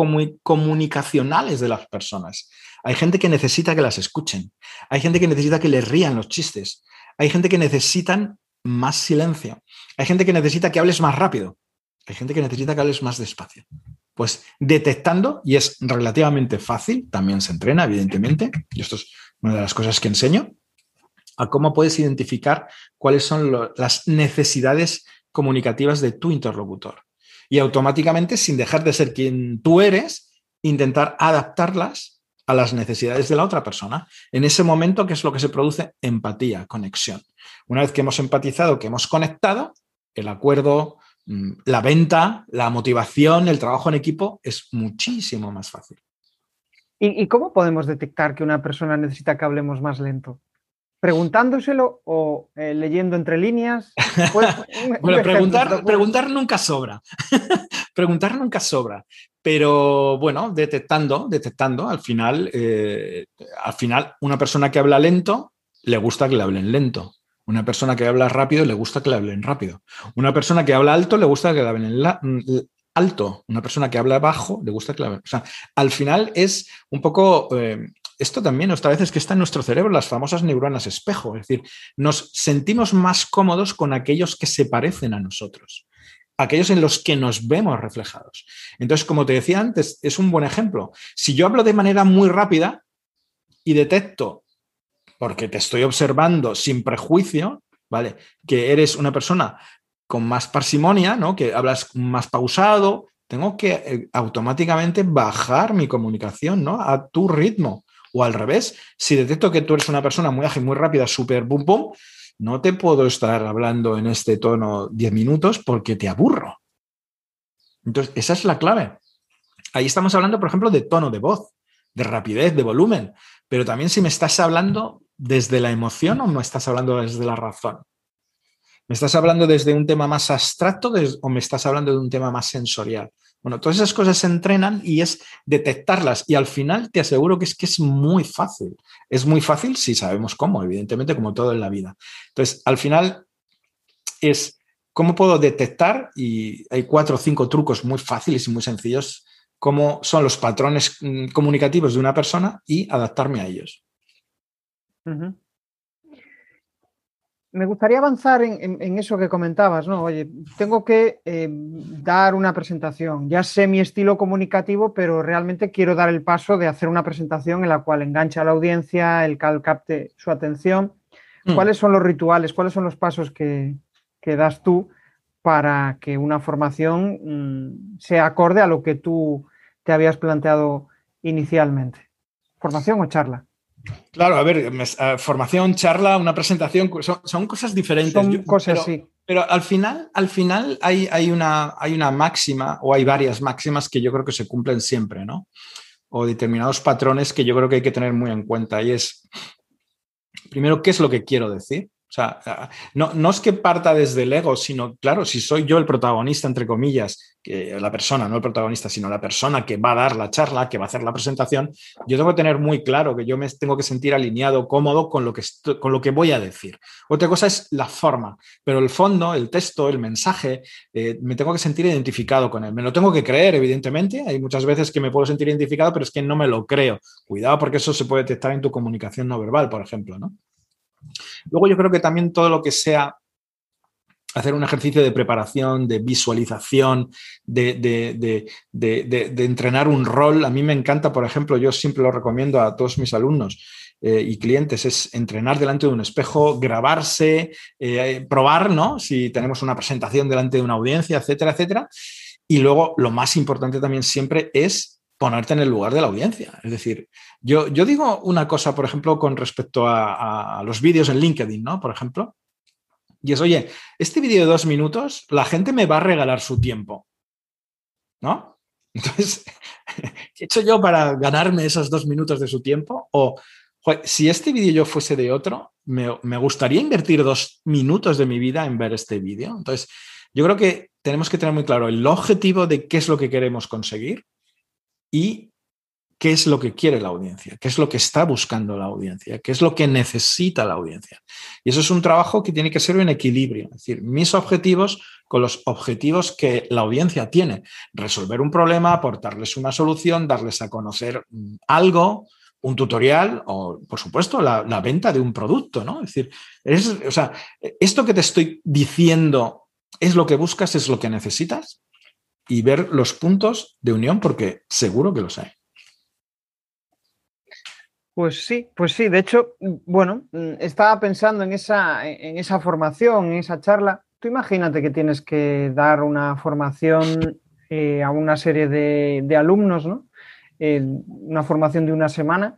comunicacionales de las personas. Hay gente que necesita que las escuchen. Hay gente que necesita que les rían los chistes. Hay gente que necesitan más silencio. Hay gente que necesita que hables más rápido. Hay gente que necesita que hables más despacio. Pues detectando, y es relativamente fácil, también se entrena, evidentemente, y esto es una de las cosas que enseño, a cómo puedes identificar cuáles son las necesidades comunicativas de tu interlocutor. Y automáticamente, sin dejar de ser quien tú eres, intentar adaptarlas a las necesidades de la otra persona. En ese momento, ¿qué es lo que se produce? Empatía, conexión. Una vez que hemos empatizado, que hemos conectado, el acuerdo, mm, la venta, la motivación, el trabajo en equipo es muchísimo más fácil. ¿Y, cómo podemos detectar que una persona necesita que hablemos más lento? ¿Preguntándoselo o eh, leyendo entre líneas? Pues, <laughs> bueno, preguntar, preguntar nunca sobra. <laughs> preguntar nunca sobra. Pero bueno, detectando, detectando, al final, eh, al final, una persona que habla lento le gusta que le hablen lento. Una persona que habla rápido le gusta que le hablen rápido. Una persona que habla alto le gusta que le hablen alto. Una persona que habla bajo le gusta que le hablen. O sea, al final es un poco. Eh, esto también, otra vez, es que está en nuestro cerebro, las famosas neuronas espejo. Es decir, nos sentimos más cómodos con aquellos que se parecen a nosotros aquellos en los que nos vemos reflejados. Entonces, como te decía antes, es un buen ejemplo. Si yo hablo de manera muy rápida y detecto porque te estoy observando sin prejuicio, ¿vale? Que eres una persona con más parsimonia, ¿no? Que hablas más pausado, tengo que eh, automáticamente bajar mi comunicación, ¿no? A tu ritmo. O al revés, si detecto que tú eres una persona muy ágil, muy rápida, súper boom, boom, no te puedo estar hablando en este tono 10 minutos porque te aburro. Entonces, esa es la clave. Ahí estamos hablando, por ejemplo, de tono de voz, de rapidez, de volumen, pero también si me estás hablando desde la emoción o me estás hablando desde la razón? ¿Me estás hablando desde un tema más abstracto o me estás hablando de un tema más sensorial? Bueno, todas esas cosas se entrenan y es detectarlas y al final te aseguro que es que es muy fácil. Es muy fácil si sabemos cómo, evidentemente, como todo en la vida. Entonces, al final, es cómo puedo detectar, y hay cuatro o cinco trucos muy fáciles y muy sencillos, cómo son los patrones mm, comunicativos de una persona y adaptarme a ellos. Me gustaría avanzar en, eso que comentabas, ¿no? Oye, tengo que eh, dar una presentación. Ya sé mi estilo comunicativo, pero realmente quiero dar el paso de hacer una presentación en la cual engancha a la audiencia, el cal capte su atención. Mm. ¿Cuáles son los rituales? ¿Cuáles son los pasos que, das tú para que una formación mm, sea acorde a lo que tú te habías planteado inicialmente? ¿Formación o charla? Claro, a ver, formación, charla, una presentación, son, cosas diferentes. Son cosas, pero, sí. Pero al final, al final hay, hay, una, hay una máxima o hay varias máximas que yo creo que se cumplen siempre, ¿no? O determinados patrones que yo creo que hay que tener muy en cuenta. Y es, primero, ¿qué es lo que quiero decir? O sea, no, no, es que parta desde el ego, sino, claro, si soy yo el protagonista, entre comillas, que la persona, no el protagonista, sino la persona que va a dar la charla, que va a hacer la presentación, yo tengo que tener muy claro que yo me tengo que sentir alineado, cómodo con lo que, con lo que voy a decir. Otra cosa es la forma, pero el fondo, el texto, el mensaje, eh, me tengo que sentir identificado con él. Me lo tengo que creer, evidentemente. Hay muchas veces que me puedo sentir identificado, pero es que no me lo creo. Cuidado porque eso se puede detectar en tu comunicación no verbal, por ejemplo, ¿no? Luego yo creo que también todo lo que sea hacer un ejercicio de preparación, de visualización, de, entrenar un rol. A mí me encanta, por ejemplo, yo siempre lo recomiendo a todos mis alumnos eh, y clientes, es entrenar delante de un espejo, grabarse, eh, probar, ¿no? Si tenemos una presentación delante de una audiencia, etcétera, etcétera. Y luego, lo más importante también siempre es ponerte en el lugar de la audiencia. Es decir, yo, digo una cosa, por ejemplo, con respecto a, los vídeos en LinkedIn, ¿no? Por ejemplo, y es, oye, este vídeo de dos minutos, la gente me va a regalar su tiempo, ¿no? <laughs> Entonces, ¿qué he hecho yo para ganarme esos dos minutos de su tiempo? O, si este vídeo yo fuese de otro, me gustaría invertir dos minutos de mi vida en ver este vídeo. Entonces, yo creo que tenemos que tener muy claro el objetivo de qué es lo que queremos conseguir y qué es lo que quiere la audiencia, qué es lo que está buscando la audiencia, qué es lo que necesita la audiencia. Y eso es un trabajo que tiene que ser en equilibrio, es decir, mis objetivos con los objetivos que la audiencia tiene. Resolver un problema, aportarles una solución, darles a conocer mm, algo, un tutorial o, por supuesto, la, venta de un producto, ¿no? Es decir, es, esto que te estoy diciendo es lo que buscas, es lo que necesitas y ver los puntos de unión porque seguro que los hay. Pues sí, pues sí. De hecho, bueno, estaba pensando en esa, en esa formación, en esa charla. Tú imagínate que tienes que dar una formación eh, a una serie de, alumnos, ¿no? una formación de una semana.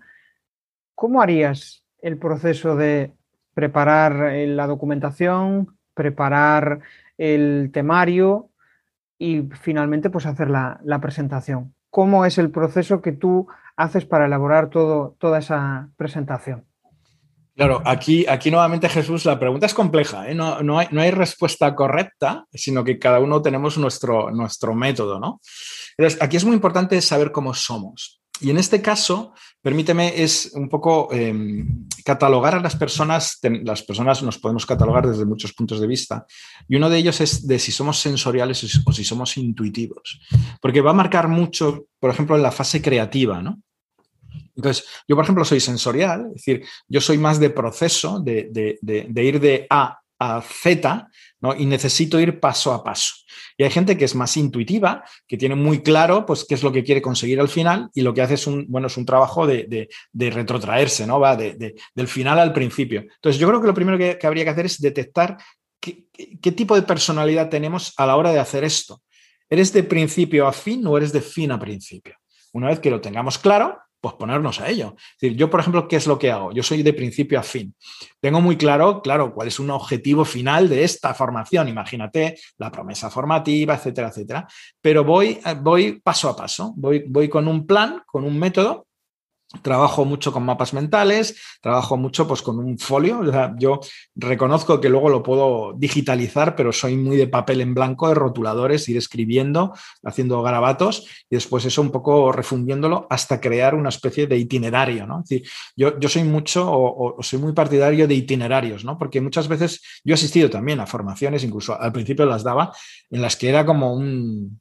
¿Cómo harías el proceso de preparar eh, la documentación, preparar el temario, y finalmente pues hacer la, presentación. ¿Cómo es el proceso que tú haces para elaborar todo, toda esa presentación? Claro, aquí, aquí nuevamente Jesús, la pregunta es compleja, ¿eh? no, no, hay, no, hay, respuesta correcta, sino que cada uno tenemos nuestro, nuestro método, ¿no? Entonces, aquí es muy importante saber cómo somos. Y en este caso, permíteme, es un poco em, catalogar a las personas, las personas nos podemos catalogar desde muchos puntos de vista, y uno de ellos es de si somos sensoriales o si somos intuitivos, porque va a marcar mucho, por ejemplo, en la fase creativa, ¿no? Entonces, yo, por ejemplo, soy sensorial, es decir, yo soy más de proceso, de, de ir de A a Z, ¿no? Y necesito ir paso a paso. Y hay gente que es más intuitiva, que tiene muy claro pues, qué es lo que quiere conseguir al final y lo que hace es un, bueno, es un trabajo de, retrotraerse, ¿no? Va del final al principio. Entonces, yo creo que lo primero que, habría que hacer es detectar qué, qué, tipo de personalidad tenemos a la hora de hacer esto. ¿Eres de principio a fin o eres de fin a principio? Una vez que lo tengamos claro, pues ponernos a ello. Es decir, yo, por ejemplo, ¿qué es lo que hago? Yo soy de principio a fin. Tengo muy claro, claro, cuál es un objetivo final de esta formación. Imagínate la promesa formativa, etcétera, etcétera. Pero voy, voy paso a paso, voy, voy con un plan, con un método Trabajo mucho con mapas mentales, trabajo mucho pues, con un folio. yo reconozco que luego lo puedo digitalizar, pero soy muy de papel en blanco, de rotuladores, ir escribiendo, haciendo garabatos y después eso un poco refundiéndolo hasta crear una especie de itinerario. ¿no? Yo, yo soy mucho o, soy muy partidario de itinerarios, ¿no? porque muchas veces yo he asistido también a formaciones, incluso al principio las daba, en las que era como un,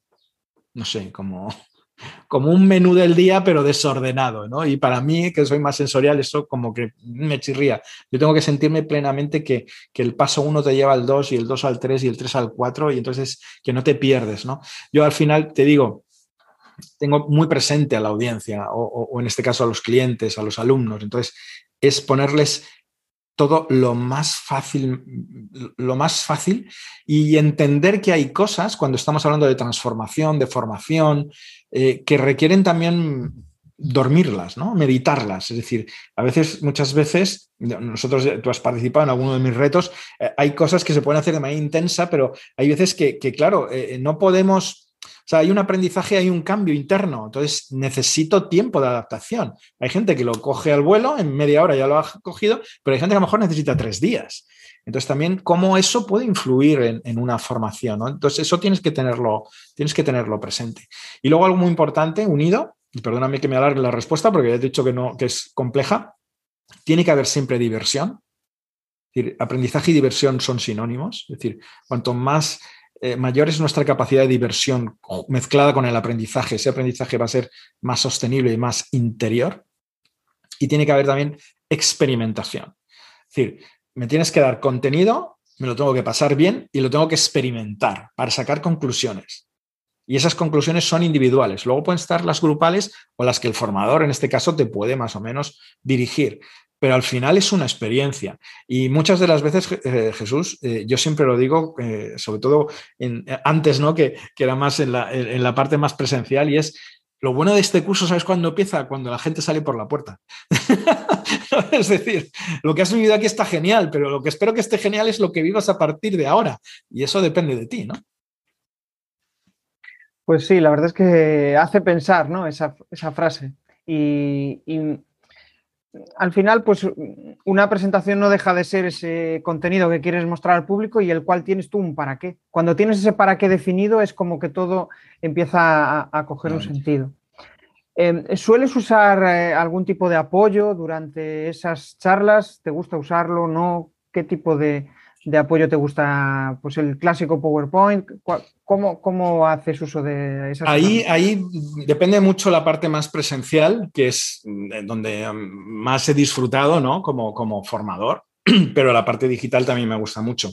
no sé, como como un menú del día, pero desordenado, ¿no? Y para mí, que soy más sensorial, eso como que me chirría. Yo tengo que sentirme plenamente que, el paso uno te lleva al 2 y el 2 al 3 y el 3 al 4 y entonces que no te pierdes, ¿no? Yo al final te digo, tengo muy presente a la audiencia o en este caso a los clientes, a los alumnos, entonces es ponerles todo lo más fácil, lo más fácil y entender que hay cosas cuando estamos hablando de transformación, de formación, eh, que requieren también dormirlas, ¿no? meditarlas. Es decir, a veces, muchas veces, nosotros, tú has participado en alguno de mis retos, eh, hay cosas que se pueden hacer de manera intensa, pero hay veces que, claro, eh, no podemos sea, hay un aprendizaje, hay un cambio interno, entonces necesito tiempo de adaptación. Hay gente que lo coge al vuelo, en media hora ya lo ha cogido, pero hay gente que a lo mejor necesita tres días. Entonces también cómo eso puede influir en, una formación. Entonces eso tienes que, tenerlo, tienes que tenerlo presente. Y luego algo muy importante, unido, y perdóname que me alargue la respuesta porque ya he dicho que, no, que es compleja, tiene que haber siempre diversión. Es decir, aprendizaje y diversión son sinónimos. Es decir, cuanto más eh, mayor es nuestra capacidad de diversión mezclada con el aprendizaje, ese aprendizaje va a ser más sostenible y más interior. Y tiene que haber también experimentación. Es decir, me tienes que dar contenido, me lo tengo que pasar bien y lo tengo que experimentar para sacar conclusiones. Y esas conclusiones son individuales. Luego pueden estar las grupales o las que el formador, en este caso, te puede más o menos dirigir pero al final es una experiencia. Y muchas de las veces, eh, Jesús, eh, yo siempre lo digo, eh, sobre todo antes, ¿no? Que, era más en la, en la, parte más presencial, y es lo bueno de este curso, ¿sabes cuándo empieza? Cuando la gente sale por la puerta. <laughs> es decir, lo que has vivido aquí está genial, pero lo que espero que esté genial es lo que vivas a partir de ahora. Y eso depende de ti, ¿no? Pues sí, la verdad es que hace pensar, ¿no? Esa, frase. y al final, pues una presentación no deja de ser ese contenido que quieres mostrar al público y el cual tienes tú un para qué. Cuando tienes ese para qué definido es como que todo empieza a, coger un sentido. Em, ¿Sueles usar eh, algún tipo de apoyo durante esas charlas? ¿Te gusta usarlo? ¿No? ¿Qué tipo de, de apoyo te gusta? Pues el clásico PowerPoint. ¿Cómo, cómo haces uso de esas? Ahí, ahí depende mucho la parte más presencial, que es mm, donde mm, más he disfrutado ¿no? como, como formador, <clears throat> pero la parte digital también me gusta mucho.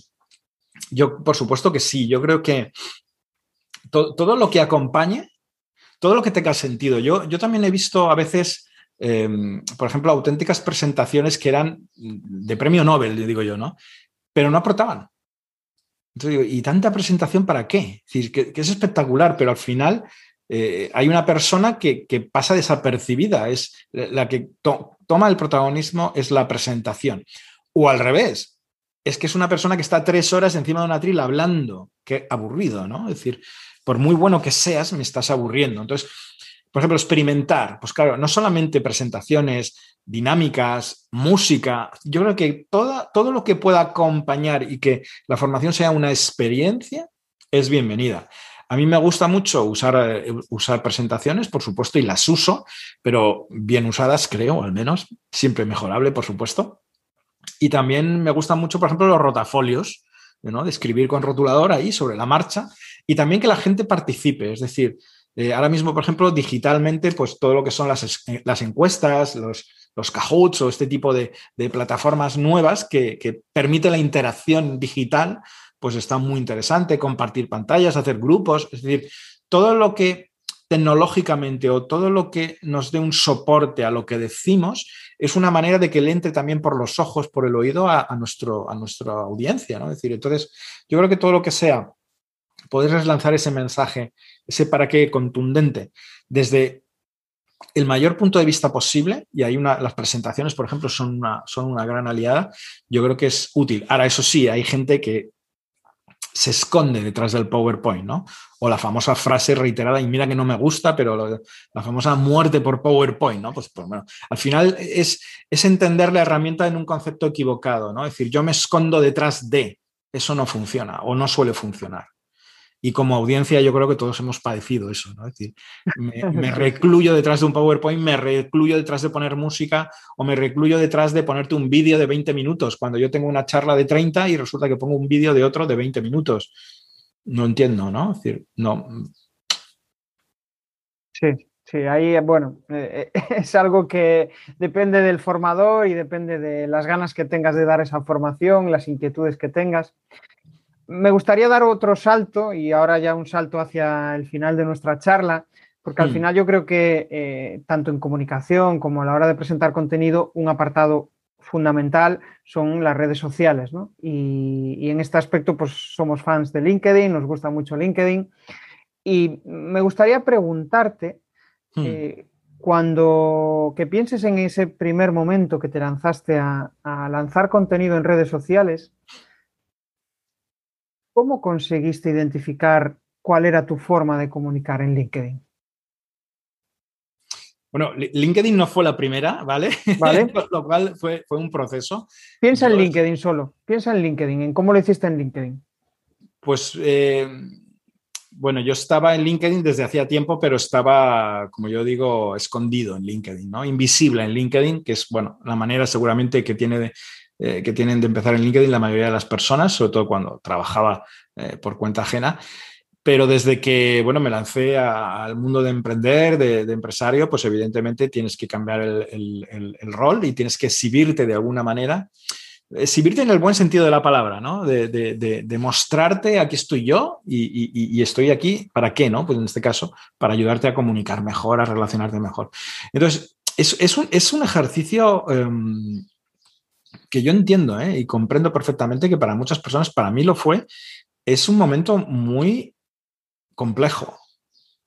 Yo, por supuesto que sí, yo creo que todo lo que acompañe, todo lo que tenga sentido. Yo, yo también he visto a veces, em, por ejemplo, auténticas presentaciones que eran de premio Nobel, digo yo, ¿no? Pero no aportaban. Entonces digo, ¿y tanta presentación para qué? Es que, es espectacular, pero al final eh, hay una persona que, pasa desapercibida, es la que toma el protagonismo, es la presentación. O al revés, es que es una persona que está tres horas encima de una trila hablando, qué aburrido, ¿no? Es decir, por muy bueno que seas, me estás aburriendo. Entonces, por ejemplo, experimentar, pues claro, no solamente presentaciones, dinámicas, música. Yo creo que todo lo que pueda acompañar y que la formación sea una experiencia es bienvenida. A mí me gusta mucho usar, eh, usar presentaciones, por supuesto, y las uso, pero bien usadas, creo, al menos, siempre mejorable, por supuesto. Y también me gustan mucho, por ejemplo, los rotafolios, ¿no? de escribir con rotulador ahí sobre la marcha y también que la gente participe, es decir, eh, ahora mismo, por ejemplo, digitalmente, pues todo lo que son las, las encuestas, los, los Kahoots o este tipo de, plataformas nuevas que, que permiten la interacción digital, pues está muy interesante, compartir pantallas, hacer grupos, es decir, todo lo que tecnológicamente o todo lo que nos dé un soporte a lo que decimos es una manera de que le entre también por los ojos, por el oído a, nuestro, a nuestra audiencia, ¿no? Es decir, entonces yo creo que todo lo que sea poder lanzar ese mensaje, ese para qué contundente, desde el mayor punto de vista posible, y hay una, las presentaciones, por ejemplo, son una, son una gran aliada, yo creo que es útil. Ahora, eso sí, hay gente que se esconde detrás del PowerPoint, ¿no? O la famosa frase reiterada, y mira que no me gusta, pero la famosa muerte por PowerPoint, ¿no? Pues, pues, bueno, al final es, es entender la herramienta en un concepto equivocado, ¿no? Es decir, yo me escondo detrás de, eso no funciona o no suele funcionar. Y como audiencia yo creo que todos hemos padecido eso, ¿no? Es decir, me, <laughs> recluyo detrás de un PowerPoint, me recluyo detrás de poner música o me recluyo detrás de ponerte un vídeo de 20 minutos cuando yo tengo una charla de 30 y resulta que pongo un vídeo de otro de 20 minutos. No entiendo, ¿no? Es decir, no. Sí, sí, ahí, bueno, eh, eh, <laughs> es algo que depende del formador y depende de las ganas que tengas de dar esa formación, las inquietudes que tengas me gustaría dar otro salto y ahora ya un salto hacia el final de nuestra charla, porque al mm. final yo creo que eh, tanto en comunicación como a la hora de presentar contenido, un apartado fundamental son las redes sociales, ¿no? Y, en este aspecto, pues somos fans de LinkedIn, nos gusta mucho LinkedIn. Y me gustaría preguntarte, mm. eh, cuando que pienses en ese primer momento que te lanzaste a lanzar contenido en redes sociales, ¿Cómo conseguiste identificar cuál era tu forma de comunicar en LinkedIn? Bueno, LinkedIn no fue la primera, ¿vale? ¿Vale? <laughs> lo cual fue, un proceso. Piensa en LinkedIn solo, piensa en LinkedIn, en cómo lo hiciste en LinkedIn. Pues, eh, bueno, yo estaba en LinkedIn desde hacía tiempo, pero estaba, como yo digo, escondido en LinkedIn, ¿no? Invisible en LinkedIn, que es, bueno, la manera seguramente que tiene de, eh, que tienen de empezar en LinkedIn la mayoría de las personas, sobre todo cuando trabajaba eh, por cuenta ajena. Pero desde que bueno, me lancé al mundo de emprender, de, empresario, pues evidentemente tienes que cambiar el, rol y tienes que exhibirte de alguna manera. Exhibirte en el buen sentido de la palabra, ¿no? De, mostrarte, aquí estoy yo y, estoy aquí, ¿para qué? ¿no? Pues en este caso, para ayudarte a comunicar mejor, a relacionarte mejor. Entonces, es, un, es un, ejercicio em, que yo entiendo ¿eh? y comprendo perfectamente que para muchas personas, para mí lo fue, es un momento muy complejo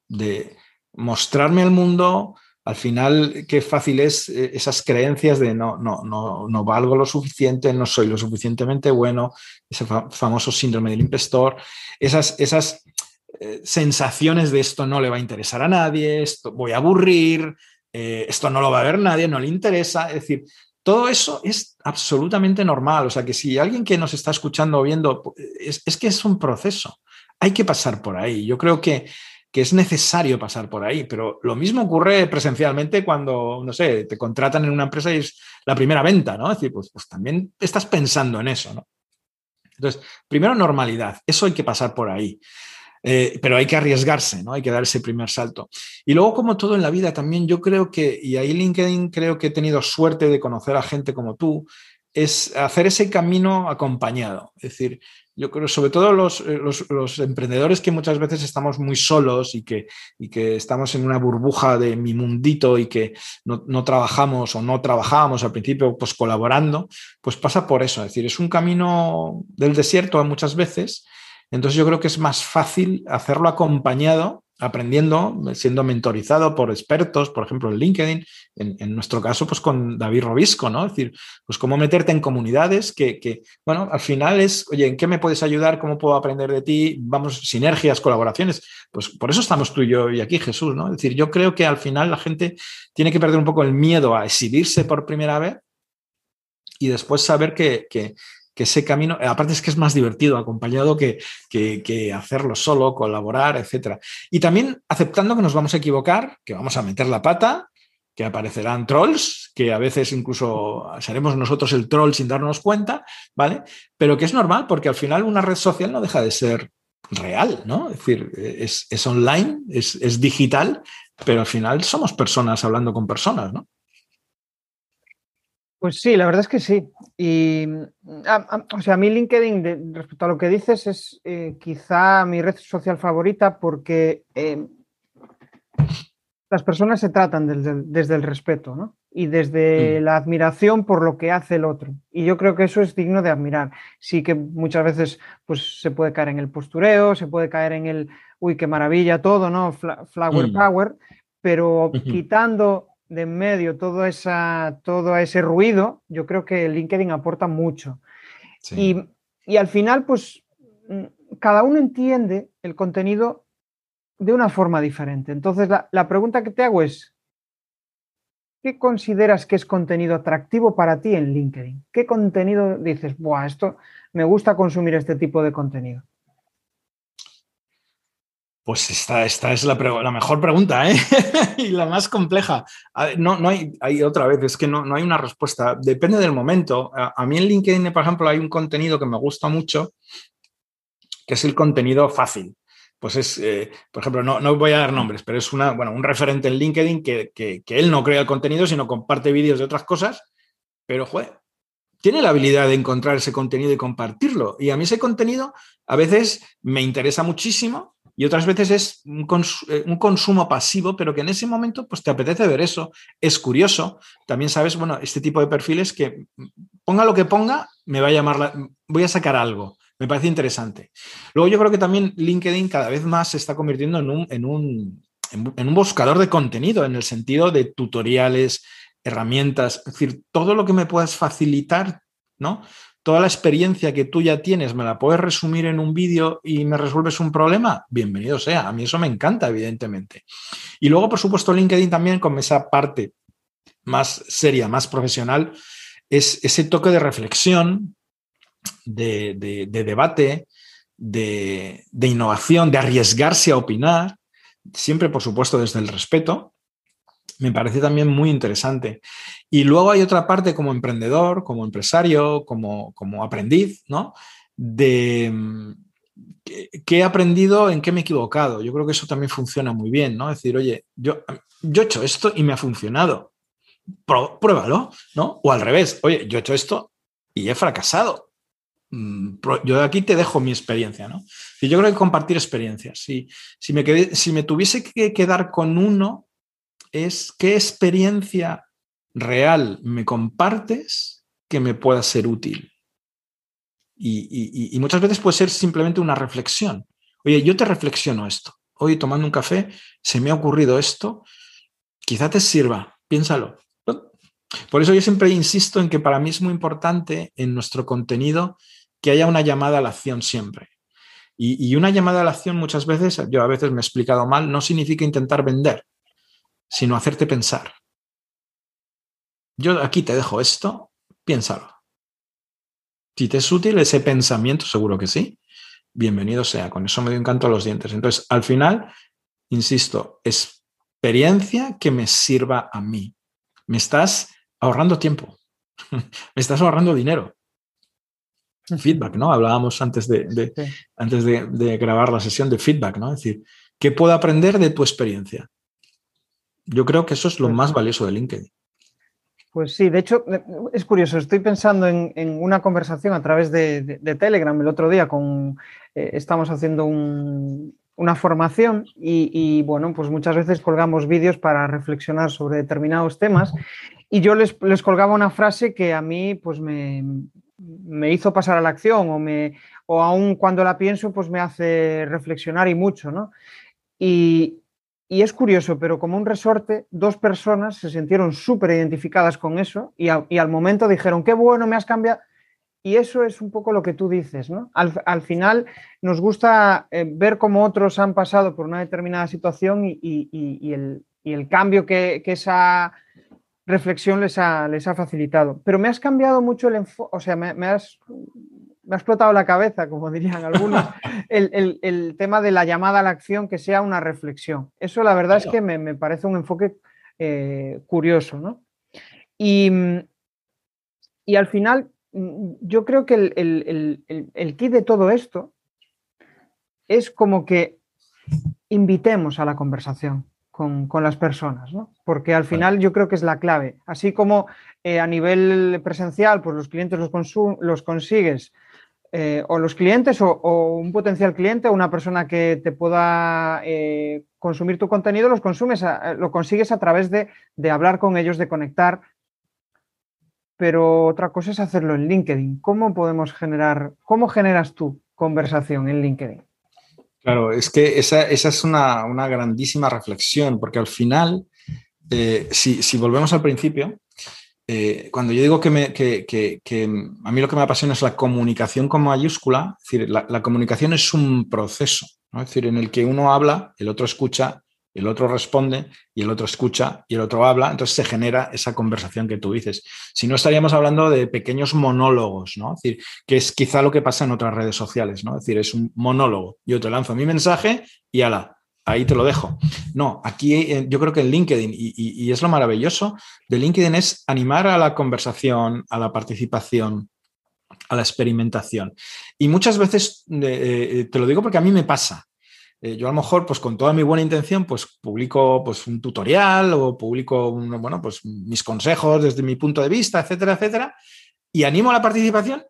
de mostrarme al mundo. Al final, qué fácil es eh, esas creencias de no, no, no, no valgo lo suficiente, no soy lo suficientemente bueno, ese famoso síndrome del impostor, esas, esas eh, sensaciones de esto no le va a interesar a nadie, esto voy a aburrir, esto no lo va a ver nadie, no le interesa. Es decir, todo eso es absolutamente normal. O sea, que si alguien que nos está escuchando o viendo, es, que es un proceso. Hay que pasar por ahí. Yo creo que, es necesario pasar por ahí, pero lo mismo ocurre presencialmente cuando, no sé, te contratan en una empresa y es la primera venta, ¿no? Es decir, pues, pues también estás pensando en eso, ¿no? Entonces, primero normalidad, eso hay que pasar por ahí. Eh, pero hay que arriesgarse, ¿no? Hay que dar ese primer salto. Y luego, como todo en la vida, también yo creo que, y ahí LinkedIn creo que he tenido suerte de conocer a gente como tú, es hacer ese camino acompañado. Es decir, yo creo, sobre todo los, eh, los, emprendedores que muchas veces estamos muy solos y que, y que estamos en una burbuja de mi mundito y que no, no, trabajamos o no trabajábamos al principio, pues colaborando, pues pasa por eso. Es decir, es un camino del desierto muchas veces entonces yo creo que es más fácil hacerlo acompañado, aprendiendo, siendo mentorizado por expertos, por ejemplo, en LinkedIn, en, nuestro caso, pues con David Robisco, ¿no? Es decir, pues cómo meterte en comunidades que, bueno, al final es, oye, ¿en qué me puedes ayudar? ¿Cómo puedo aprender de ti? Vamos, sinergias, colaboraciones. Pues por eso estamos tú y yo y aquí, Jesús, ¿no? Es decir, yo creo que al final la gente tiene que perder un poco el miedo a exhibirse por primera vez y después saber que, que ese camino, aparte es que es más divertido acompañado que, que, hacerlo solo, colaborar, etc. Y también aceptando que nos vamos a equivocar, que vamos a meter la pata, que aparecerán trolls, que a veces incluso seremos nosotros el troll sin darnos cuenta, ¿vale? Pero que es normal porque al final una red social no deja de ser real, ¿no? Es decir, es, online, es, es digital, pero al final somos personas hablando con personas, ¿no? Pues sí, la verdad es que sí. Y, o sea, a mí LinkedIn, respecto a lo que dices, es eh, quizá mi red social favorita porque eh, las personas se tratan desde el, respeto, ¿no? Y desde mm. la admiración por lo que hace el otro. Y yo creo que eso es digno de admirar. Sí que muchas veces pues, se puede caer en el postureo, se puede caer en el, uy, qué maravilla todo, ¿no? flower mm. power, pero quitando de en medio todo, esa, todo ese ruido, yo creo que LinkedIn aporta mucho. Y, al final, pues, cada uno entiende el contenido de una forma diferente. Entonces, la, pregunta que te hago es, ¿qué consideras que es contenido atractivo para ti en LinkedIn? ¿Qué contenido dices, Buah, esto me gusta consumir este tipo de contenido? Pues esta, esta es la, mejor pregunta ¿eh? <laughs> y la más compleja. No, no hay, otra vez, es que no, no hay una respuesta. Depende del momento. A, mí en LinkedIn, por ejemplo, hay un contenido que me gusta mucho, que es el contenido fácil. Pues es, eh, por ejemplo, no, no, voy a dar nombres, pero es una, bueno, un referente en LinkedIn que, que, que él no crea el contenido, sino comparte vídeos de otras cosas, pero, joder, tiene la habilidad de encontrar ese contenido y compartirlo. Y a mí ese contenido a veces me interesa muchísimo y otras veces es eh, un, consumo pasivo, pero que en ese momento pues te apetece ver eso. Es curioso. También sabes, bueno, este tipo de perfiles que ponga lo que ponga, me va a llamar, la, voy a sacar algo. Me parece interesante. Luego yo creo que también LinkedIn cada vez más se está convirtiendo en un, en un, en un buscador de contenido, en el sentido de tutoriales, herramientas, es decir, todo lo que me puedas facilitar, ¿no? Toda la experiencia que tú ya tienes me la puedes resumir en un vídeo y me resuelves un problema, bienvenido sea. A mí eso me encanta, evidentemente. Y luego, por supuesto, LinkedIn también con esa parte más seria, más profesional, es ese toque de reflexión, de, debate, de, innovación, de arriesgarse a opinar, siempre, por supuesto, desde el respeto, me parece también muy interesante. Y luego hay otra parte como emprendedor, como empresario, como, como aprendiz, ¿no? De mm, qué he aprendido, en qué me he equivocado. Yo creo que eso también funciona muy bien, ¿no? Decir, oye, yo, yo he hecho esto y me ha funcionado. Pruébalo, ¿no? O al revés, oye, yo he hecho esto y he fracasado. Mm, yo aquí te dejo mi experiencia, ¿no? Y yo creo que compartir experiencias. Si, si, me, si me tuviese que quedar con uno, es qué experiencia real me compartes que me pueda ser útil. Y, muchas veces puede ser simplemente una reflexión. Oye, yo te reflexiono esto. Hoy tomando un café se me ha ocurrido esto. Quizá te sirva. Piénsalo. Por eso yo siempre insisto en que para mí es muy importante en nuestro contenido que haya una llamada a la acción siempre. Y, y una llamada a la acción muchas veces, yo a veces me he explicado mal, no significa intentar vender sino hacerte pensar. Yo aquí te dejo esto, piénsalo. Si te es útil ese pensamiento, seguro que sí. Bienvenido sea, con eso me dio encanto a los dientes. Entonces, al final, insisto, experiencia que me sirva a mí. Me estás ahorrando tiempo, <laughs> me estás ahorrando dinero. Feedback, ¿no? Hablábamos antes de, antes de, de grabar la sesión de feedback, ¿no? Es decir, ¿qué puedo aprender de tu experiencia? Yo creo que eso es lo pues más valioso de LinkedIn. Pues sí, de hecho, eh, es curioso, estoy pensando en, una conversación a través de, Telegram el otro día con, eh, estamos haciendo una formación y, bueno, pues muchas veces colgamos vídeos para reflexionar sobre determinados temas y yo les, colgaba una frase que a mí pues me, me, hizo pasar a la acción o, me, o aún cuando la pienso pues me hace reflexionar y mucho, ¿no? Y, y es curioso, pero como un resorte, dos personas se sintieron súper identificadas con eso y, al momento dijeron, qué bueno, me has cambiado. Y eso es un poco lo que tú dices, ¿no? Al, final nos gusta eh, ver cómo otros han pasado por una determinada situación y, el, cambio que, esa reflexión les ha, les ha, facilitado. Pero me has cambiado mucho el enfoque, o sea, me, has me ha explotado la cabeza, como dirían algunos, <laughs> el, tema de la llamada a la acción que sea una reflexión. Eso la verdad es que me, parece un enfoque eh, curioso, ¿no? Y, al final, yo creo que el, kit de todo esto es como que invitemos a la conversación. Con, las personas, ¿no? Porque al final yo creo que es la clave. Así como eh, a nivel presencial, pues los clientes los, los consigues eh, o los clientes o, un potencial cliente o una persona que te pueda eh, consumir tu contenido, los consumes, lo consigues a través de, hablar con ellos, de conectar. Pero otra cosa es hacerlo en LinkedIn. ¿Cómo podemos generar, cómo generas tú conversación en LinkedIn? Claro, es que esa, es una, grandísima reflexión, porque al final, eh, si, si volvemos al principio, eh, cuando yo digo que, me, que, a mí lo que me apasiona es la comunicación con mayúscula, es decir, la, comunicación es un proceso, es decir, en el que uno habla, el otro escucha, el otro responde y el otro escucha y el otro habla, entonces se genera esa conversación que tú dices. Si no estaríamos hablando de pequeños monólogos, ¿no? Es decir, que es quizá lo que pasa en otras redes sociales, ¿no? Es decir, es un monólogo. Yo te lanzo mi mensaje y ala, ahí te lo dejo. No, aquí eh, yo creo que en LinkedIn, y, es lo maravilloso de LinkedIn, es animar a la conversación, a la participación, a la experimentación. Y muchas veces, eh, eh, te lo digo porque a mí me pasa. yo a lo mejor, pues con toda mi buena intención, pues publico pues, un tutorial o publico, bueno, pues mis consejos desde mi punto de vista, etcétera, etcétera, y animo a la participación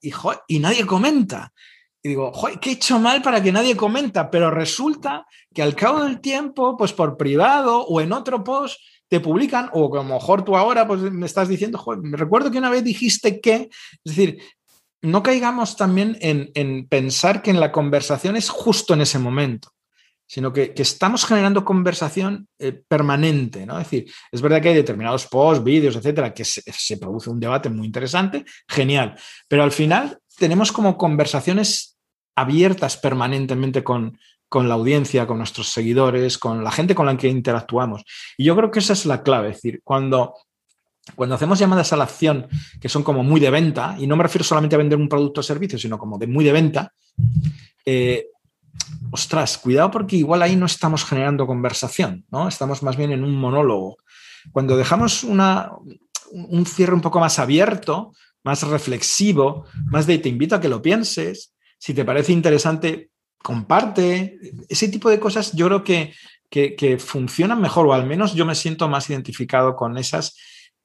y nadie comenta y digo, ¿qué he hecho mal para que nadie comenta? Pero resulta que al cabo del tiempo, pues por privado o en otro post, te publican, o lo mejor tú ahora pues me estás diciendo, me recuerdo que una vez dijiste que, es decir, no caigamos también en, pensar que en la conversación es justo en ese momento, sino que, estamos generando conversación eh, permanente, ¿no? Es decir, es verdad que hay determinados posts, vídeos, etcétera, que se, se produce un debate muy interesante, genial, pero al final tenemos como conversaciones abiertas permanentemente con, la audiencia, con nuestros seguidores, con la gente con la que interactuamos. Y yo creo que esa es la clave, es decir, cuando, cuando hacemos llamadas a la acción que son como muy de venta, y no me refiero solamente a vender un producto o servicio, sino como de muy de venta, eh, ostras, cuidado porque igual ahí no estamos generando conversación, ¿no? Estamos más bien en un monólogo. Cuando dejamos una, un cierre un poco más abierto, más reflexivo, más de te invito a que lo pienses, si te parece interesante, comparte. Ese tipo de cosas yo creo que, que, funcionan mejor, o al menos yo me siento más identificado con esas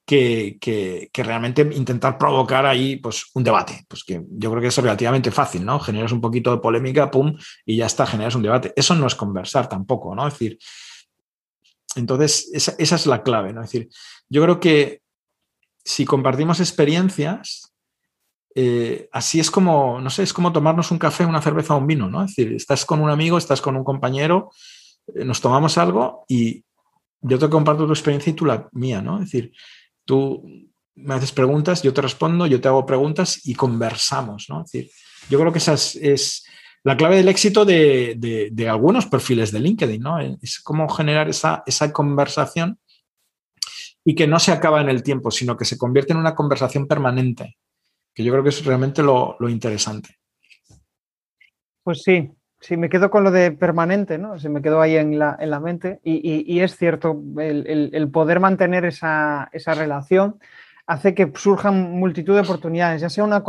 que, que, realmente intentar provocar ahí pues, un debate. Pues que yo creo que es relativamente fácil, ¿no? Generas un poquito de polémica, pum, y ya está, generas un debate. Eso no es conversar tampoco, ¿no? Es decir, entonces esa, esa es la clave, ¿no? Es decir, yo creo que si compartimos experiencias, eh, así es como, no sé, es como tomarnos un café, una cerveza o un vino, ¿no? Es decir, estás con un amigo, estás con un compañero, eh, nos tomamos algo y yo te comparto tu experiencia y tú la mía, ¿no? Es decir, tú me haces preguntas, yo te respondo, yo te hago preguntas y conversamos, ¿no? Es decir, yo creo que esa es, la clave del éxito de, algunos perfiles de LinkedIn, ¿no? Es cómo generar esa, esa conversación y que no se acaba en el tiempo, sino que se convierte en una conversación permanente, que yo creo que es realmente lo, interesante. Pues sí, sí, me quedo con lo de permanente, ¿no? Se me quedó ahí en la, mente y, es cierto, el, poder mantener esa, relación hace que surjan multitud de oportunidades, ya sea una,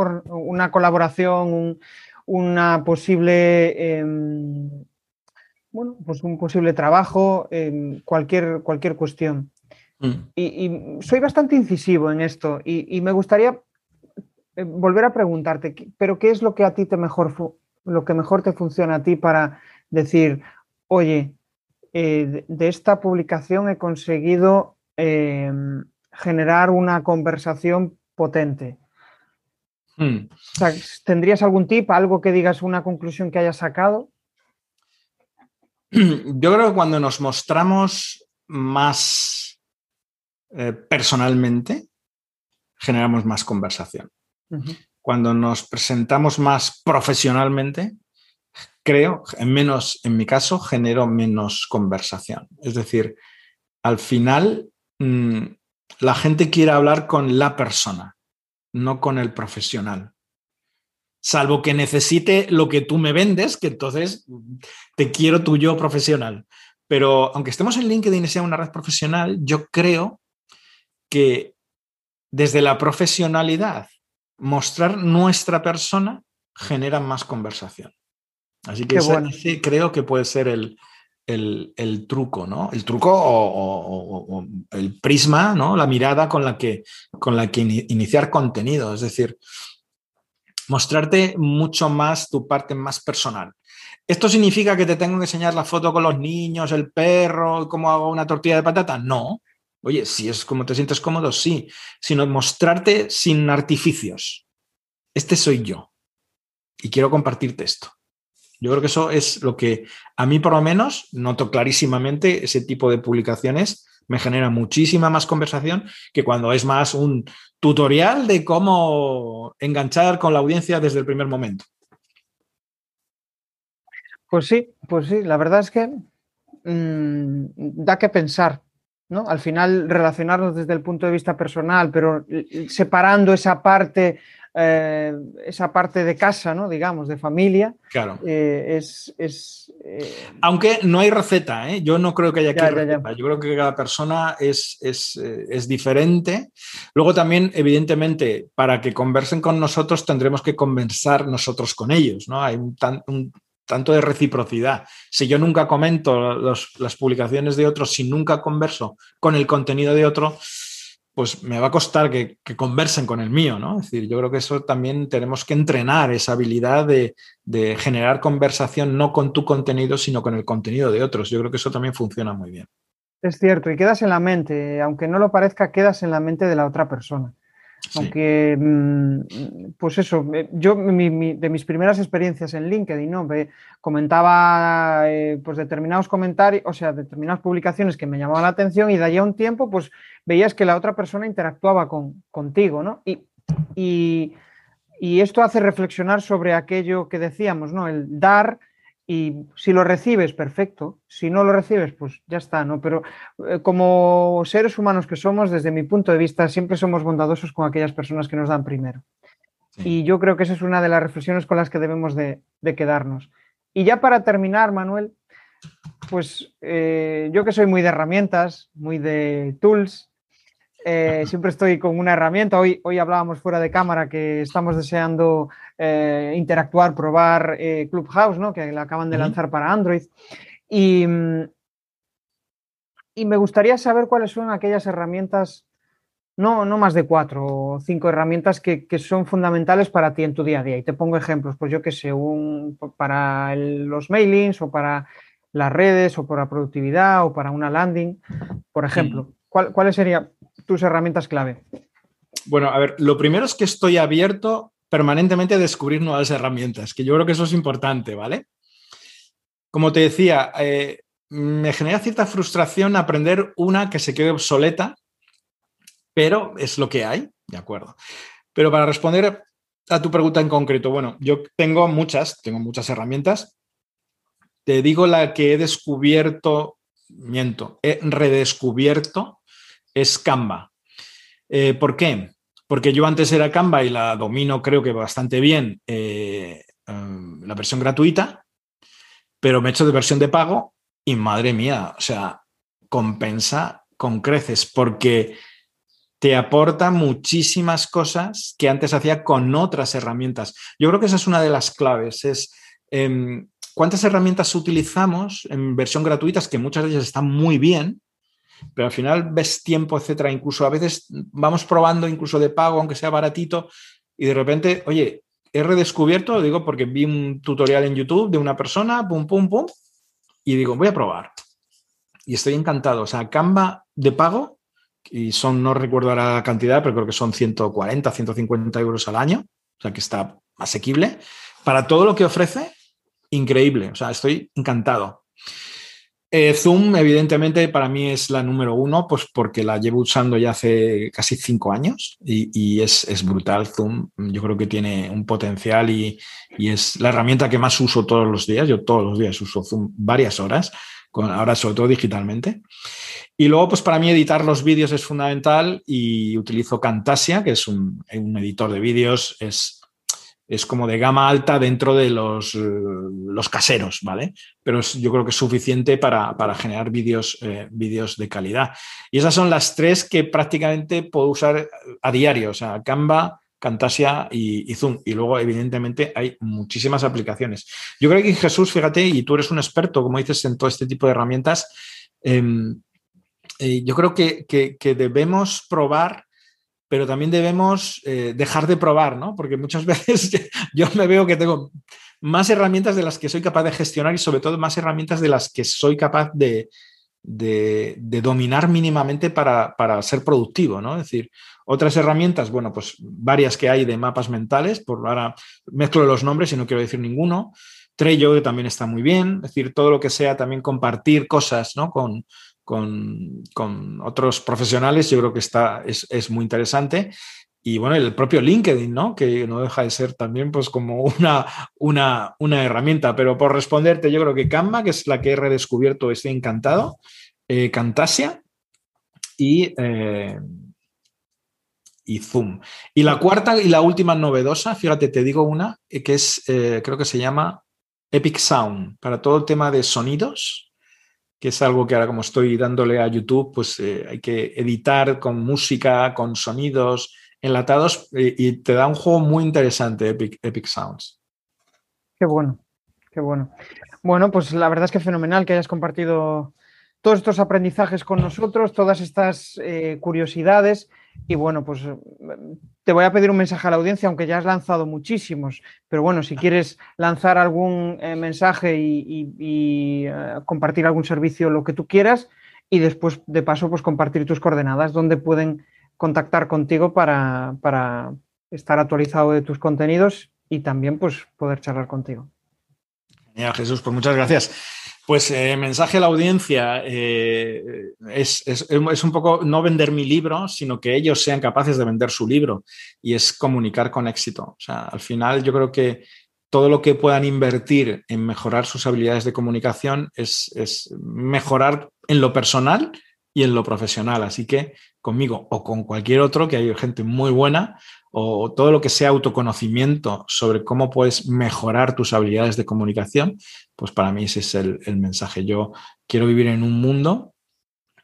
colaboración, una posible... Em, bueno, pues un posible trabajo, em, cualquier, cualquier cuestión. Mm. Y, soy bastante incisivo en esto y, me gustaría eh, volver a preguntarte, pero ¿qué es lo que a ti te mejor, lo que mejor te funciona a ti para decir, oye, eh, de esta publicación he conseguido em, generar una conversación potente? Mm. ¿Tendrías algún tip, algo que digas, una conclusión que hayas sacado? <clears throat> Yo creo que cuando nos mostramos más eh, personalmente, generamos más conversación. Cuando nos presentamos más profesionalmente, creo, en menos, en mi caso, genero menos conversación. Es decir, al final, mm, la gente quiere hablar con la persona, no con el profesional. Salvo que necesite lo que tú me vendes, que entonces te quiero tu yo profesional. Pero aunque estemos en LinkedIn y sea una red profesional, yo creo que desde la profesionalidad mostrar nuestra persona genera más conversación. Así que ese, creo que puede ser el, truco, ¿no? El truco o, el prisma, ¿no? La mirada con la que, con la que iniciar contenido. Es decir, mostrarte mucho más tu parte más personal. ¿Esto significa que te tengo que enseñar la foto con los niños, el perro, cómo hago una tortilla de patata? No. Oye, si es como te sientes cómodo, sí, sino mostrarte sin artificios. Este soy yo y quiero compartirte esto. Yo creo que eso es lo que a mí por lo menos noto clarísimamente ese tipo de publicaciones me genera muchísima más conversación que cuando es más un tutorial de cómo enganchar con la audiencia desde el primer momento. Pues sí, pues sí, la verdad es que mm, da que pensar, ¿no? Al final relacionarnos desde el punto de vista personal, pero separando esa parte eh, esa parte de casa, ¿no? digamos, de familia, claro. Eh, es... Eh, Aunque no hay receta, yo no creo que haya aquí receta. Yo creo que cada persona es, es, diferente. Luego también, evidentemente, para que conversen con nosotros tendremos que conversar nosotros con ellos. ¿no? Hay un, tanto de reciprocidad. Si yo nunca comento las publicaciones de otros, si nunca converso con el contenido de otro, pues me va a costar que, conversen con el mío, ¿no? Es decir, yo creo que eso también tenemos que entrenar esa habilidad de, generar conversación no con tu contenido, sino con el contenido de otros. Yo creo que eso también funciona muy bien. Es cierto, y quedas en la mente, aunque no lo parezca, quedas en la mente de la otra persona. Aunque, mm, pues eso, eh, yo de mis primeras experiencias en LinkedIn, ¿no? comentaba eh, pues determinados comentarios, o sea, determinadas publicaciones que me llamaban la atención y de allá un tiempo, pues veías que la otra persona interactuaba con, contigo, ¿no? Y, y, y, esto hace reflexionar sobre aquello que decíamos, ¿no? El dar y si lo recibes, perfecto. Si no lo recibes, pues ya está, ¿no? Pero eh, como seres humanos que somos, desde mi punto de vista, siempre somos bondadosos con aquellas personas que nos dan primero. Y yo creo que esa es una de las reflexiones con las que debemos de, quedarnos. Y ya para terminar, Manuel, pues eh, yo que soy muy de herramientas, muy de tools, eh, <laughs> siempre estoy con una herramienta. Hoy, hoy hablábamos fuera de cámara que estamos deseando eh, interactuar, probar eh, Clubhouse, ¿no? que la acaban de lanzar para Android. Y, y, me gustaría saber cuáles son aquellas herramientas, no, no más de cuatro o cinco herramientas que, son fundamentales para ti en tu día a día. Y te pongo ejemplos, pues yo que sé, un, para los mailings o para las redes o para productividad o para una landing, por ejemplo. ¿Cuáles serían tus herramientas clave? Bueno, a ver, lo primero es que estoy abierto permanentemente a descubrir nuevas herramientas, que yo creo que eso es importante, ¿vale? Como te decía, eh, me genera cierta frustración aprender una que se quede obsoleta, pero es lo que hay, ¿de acuerdo? Pero para responder a tu pregunta en concreto, bueno, yo tengo muchas, tengo muchas herramientas. Te digo la que he descubierto, miento, he redescubierto es Canva. Eh, ¿Por qué? Porque yo antes era Canva y la domino creo que bastante bien eh, em, la versión gratuita, pero me he hecho de versión de pago y madre mía, o sea, compensa con creces porque te aporta muchísimas cosas que antes hacía con otras herramientas. Yo creo que esa es una de las claves, es em, cuántas herramientas utilizamos en versión gratuita, que muchas de ellas están muy bien, pero al final ves tiempo, etcétera. Incluso a veces vamos probando incluso de pago, aunque sea baratito, y de repente, oye, he redescubierto, lo digo porque vi un tutorial en YouTube de una persona, pum, pum, pum, y digo, voy a probar. Y estoy encantado. O sea, Canva de pago, y son, no recuerdo la cantidad, pero creo que son 140, 150 euros al año, o sea que está asequible. Para todo lo que ofrece, increíble. O sea, estoy encantado. Eh, Zoom, evidentemente, para mí es la número uno, pues porque la llevo usando ya hace casi cinco años y, es, brutal. Zoom, yo creo que tiene un potencial y, es la herramienta que más uso todos los días. Yo todos los días uso Zoom varias horas, ahora sobre todo digitalmente. Y luego, pues para mí editar los vídeos es fundamental y utilizo Camtasia, que es un, un editor de vídeos, es es como de gama alta dentro de los, eh, los caseros, ¿vale? Pero yo creo que es suficiente para, generar vídeos, eh, de calidad. Y esas son las tres que prácticamente puedo usar a diario, o sea, Canva, Camtasia y, Zoom. Y luego, evidentemente, hay muchísimas aplicaciones. Yo creo que Jesús, fíjate, y tú eres un experto, como dices, en todo este tipo de herramientas, em, eh, yo creo que, que debemos probar pero también debemos eh, dejar de probar, ¿no? Porque muchas <laughs> veces yo me veo que tengo más herramientas de las que soy capaz de gestionar y sobre todo más herramientas de las que soy capaz de, dominar mínimamente para, ser productivo, ¿no? Es decir, otras herramientas, bueno, pues varias que hay de mapas mentales, por ahora mezclo los nombres y no quiero decir ninguno. Trello, también está muy bien, es decir, todo lo que sea también compartir cosas ¿no? con, con, otros profesionales, yo creo que está, es, muy interesante. y bueno, el propio LinkedIn, ¿no? Que no deja de ser también pues como una, una, una herramienta. Pero por responderte, yo creo que Canva, que es la que he redescubierto, estoy encantado, eh, y, eh, y Zoom. Y la cuarta y la última novedosa, fíjate, te digo una, eh, que es, eh, creo que se llama Epic Sound, para todo el tema de sonidos, que es algo que ahora como estoy dándole a YouTube, pues eh, hay que editar con música, con sonidos, enlatados y, te da un juego muy interesante, Epic, Epic Sounds. Qué bueno, qué bueno. Bueno, pues la verdad es que fenomenal que hayas compartido todos estos aprendizajes con nosotros, todas estas eh, curiosidades. Y bueno, pues te voy a pedir un mensaje a la audiencia, aunque ya has lanzado muchísimos, pero bueno, si quieres lanzar algún eh, mensaje y, uh, compartir algún servicio, lo que tú quieras, y después de paso, pues compartir tus coordenadas, donde pueden contactar contigo para, para estar actualizado de tus contenidos y también pues poder charlar contigo. Genial, Jesús, pues muchas gracias. Pues eh, mensaje a la audiencia eh, es, es, un poco no vender mi libro, sino que ellos sean capaces de vender su libro y es comunicar con éxito. O sea, al final yo creo que todo lo que puedan invertir en mejorar sus habilidades de comunicación es, es mejorar en lo personal y en lo profesional. Así que conmigo o con cualquier otro, que hay gente muy buena, o todo lo que sea autoconocimiento sobre cómo puedes mejorar tus habilidades de comunicación, pues para mí ese es el, mensaje. Yo quiero vivir en un mundo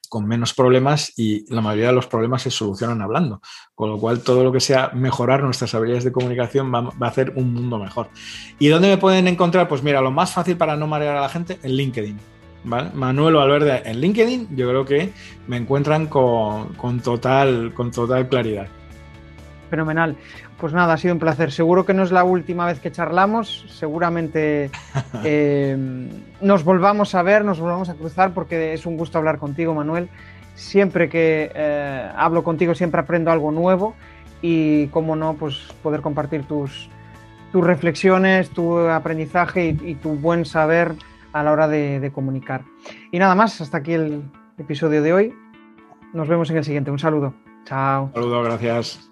con menos problemas y la mayoría de los problemas se solucionan hablando. Con lo cual, todo lo que sea mejorar nuestras habilidades de comunicación va, va, a hacer un mundo mejor. ¿Y dónde me pueden encontrar? Pues mira, lo más fácil para no marear a la gente, en LinkedIn. ¿Vale? Manuel Valverde en LinkedIn, yo creo que me encuentran con, con, total, con total claridad. Fenomenal. Pues nada, ha sido un placer. Seguro que no es la última vez que charlamos. Seguramente <laughs> eh, nos volvamos a ver, nos volvamos a cruzar, porque es un gusto hablar contigo, Manuel. Siempre que eh, hablo contigo, siempre aprendo algo nuevo y, como no, pues poder compartir tus, tus reflexiones, tu aprendizaje y, y, tu buen saber a la hora de, de comunicar. Y nada más, hasta aquí el episodio de hoy. Nos vemos en el siguiente. Un saludo. Chao. Un saludo, gracias.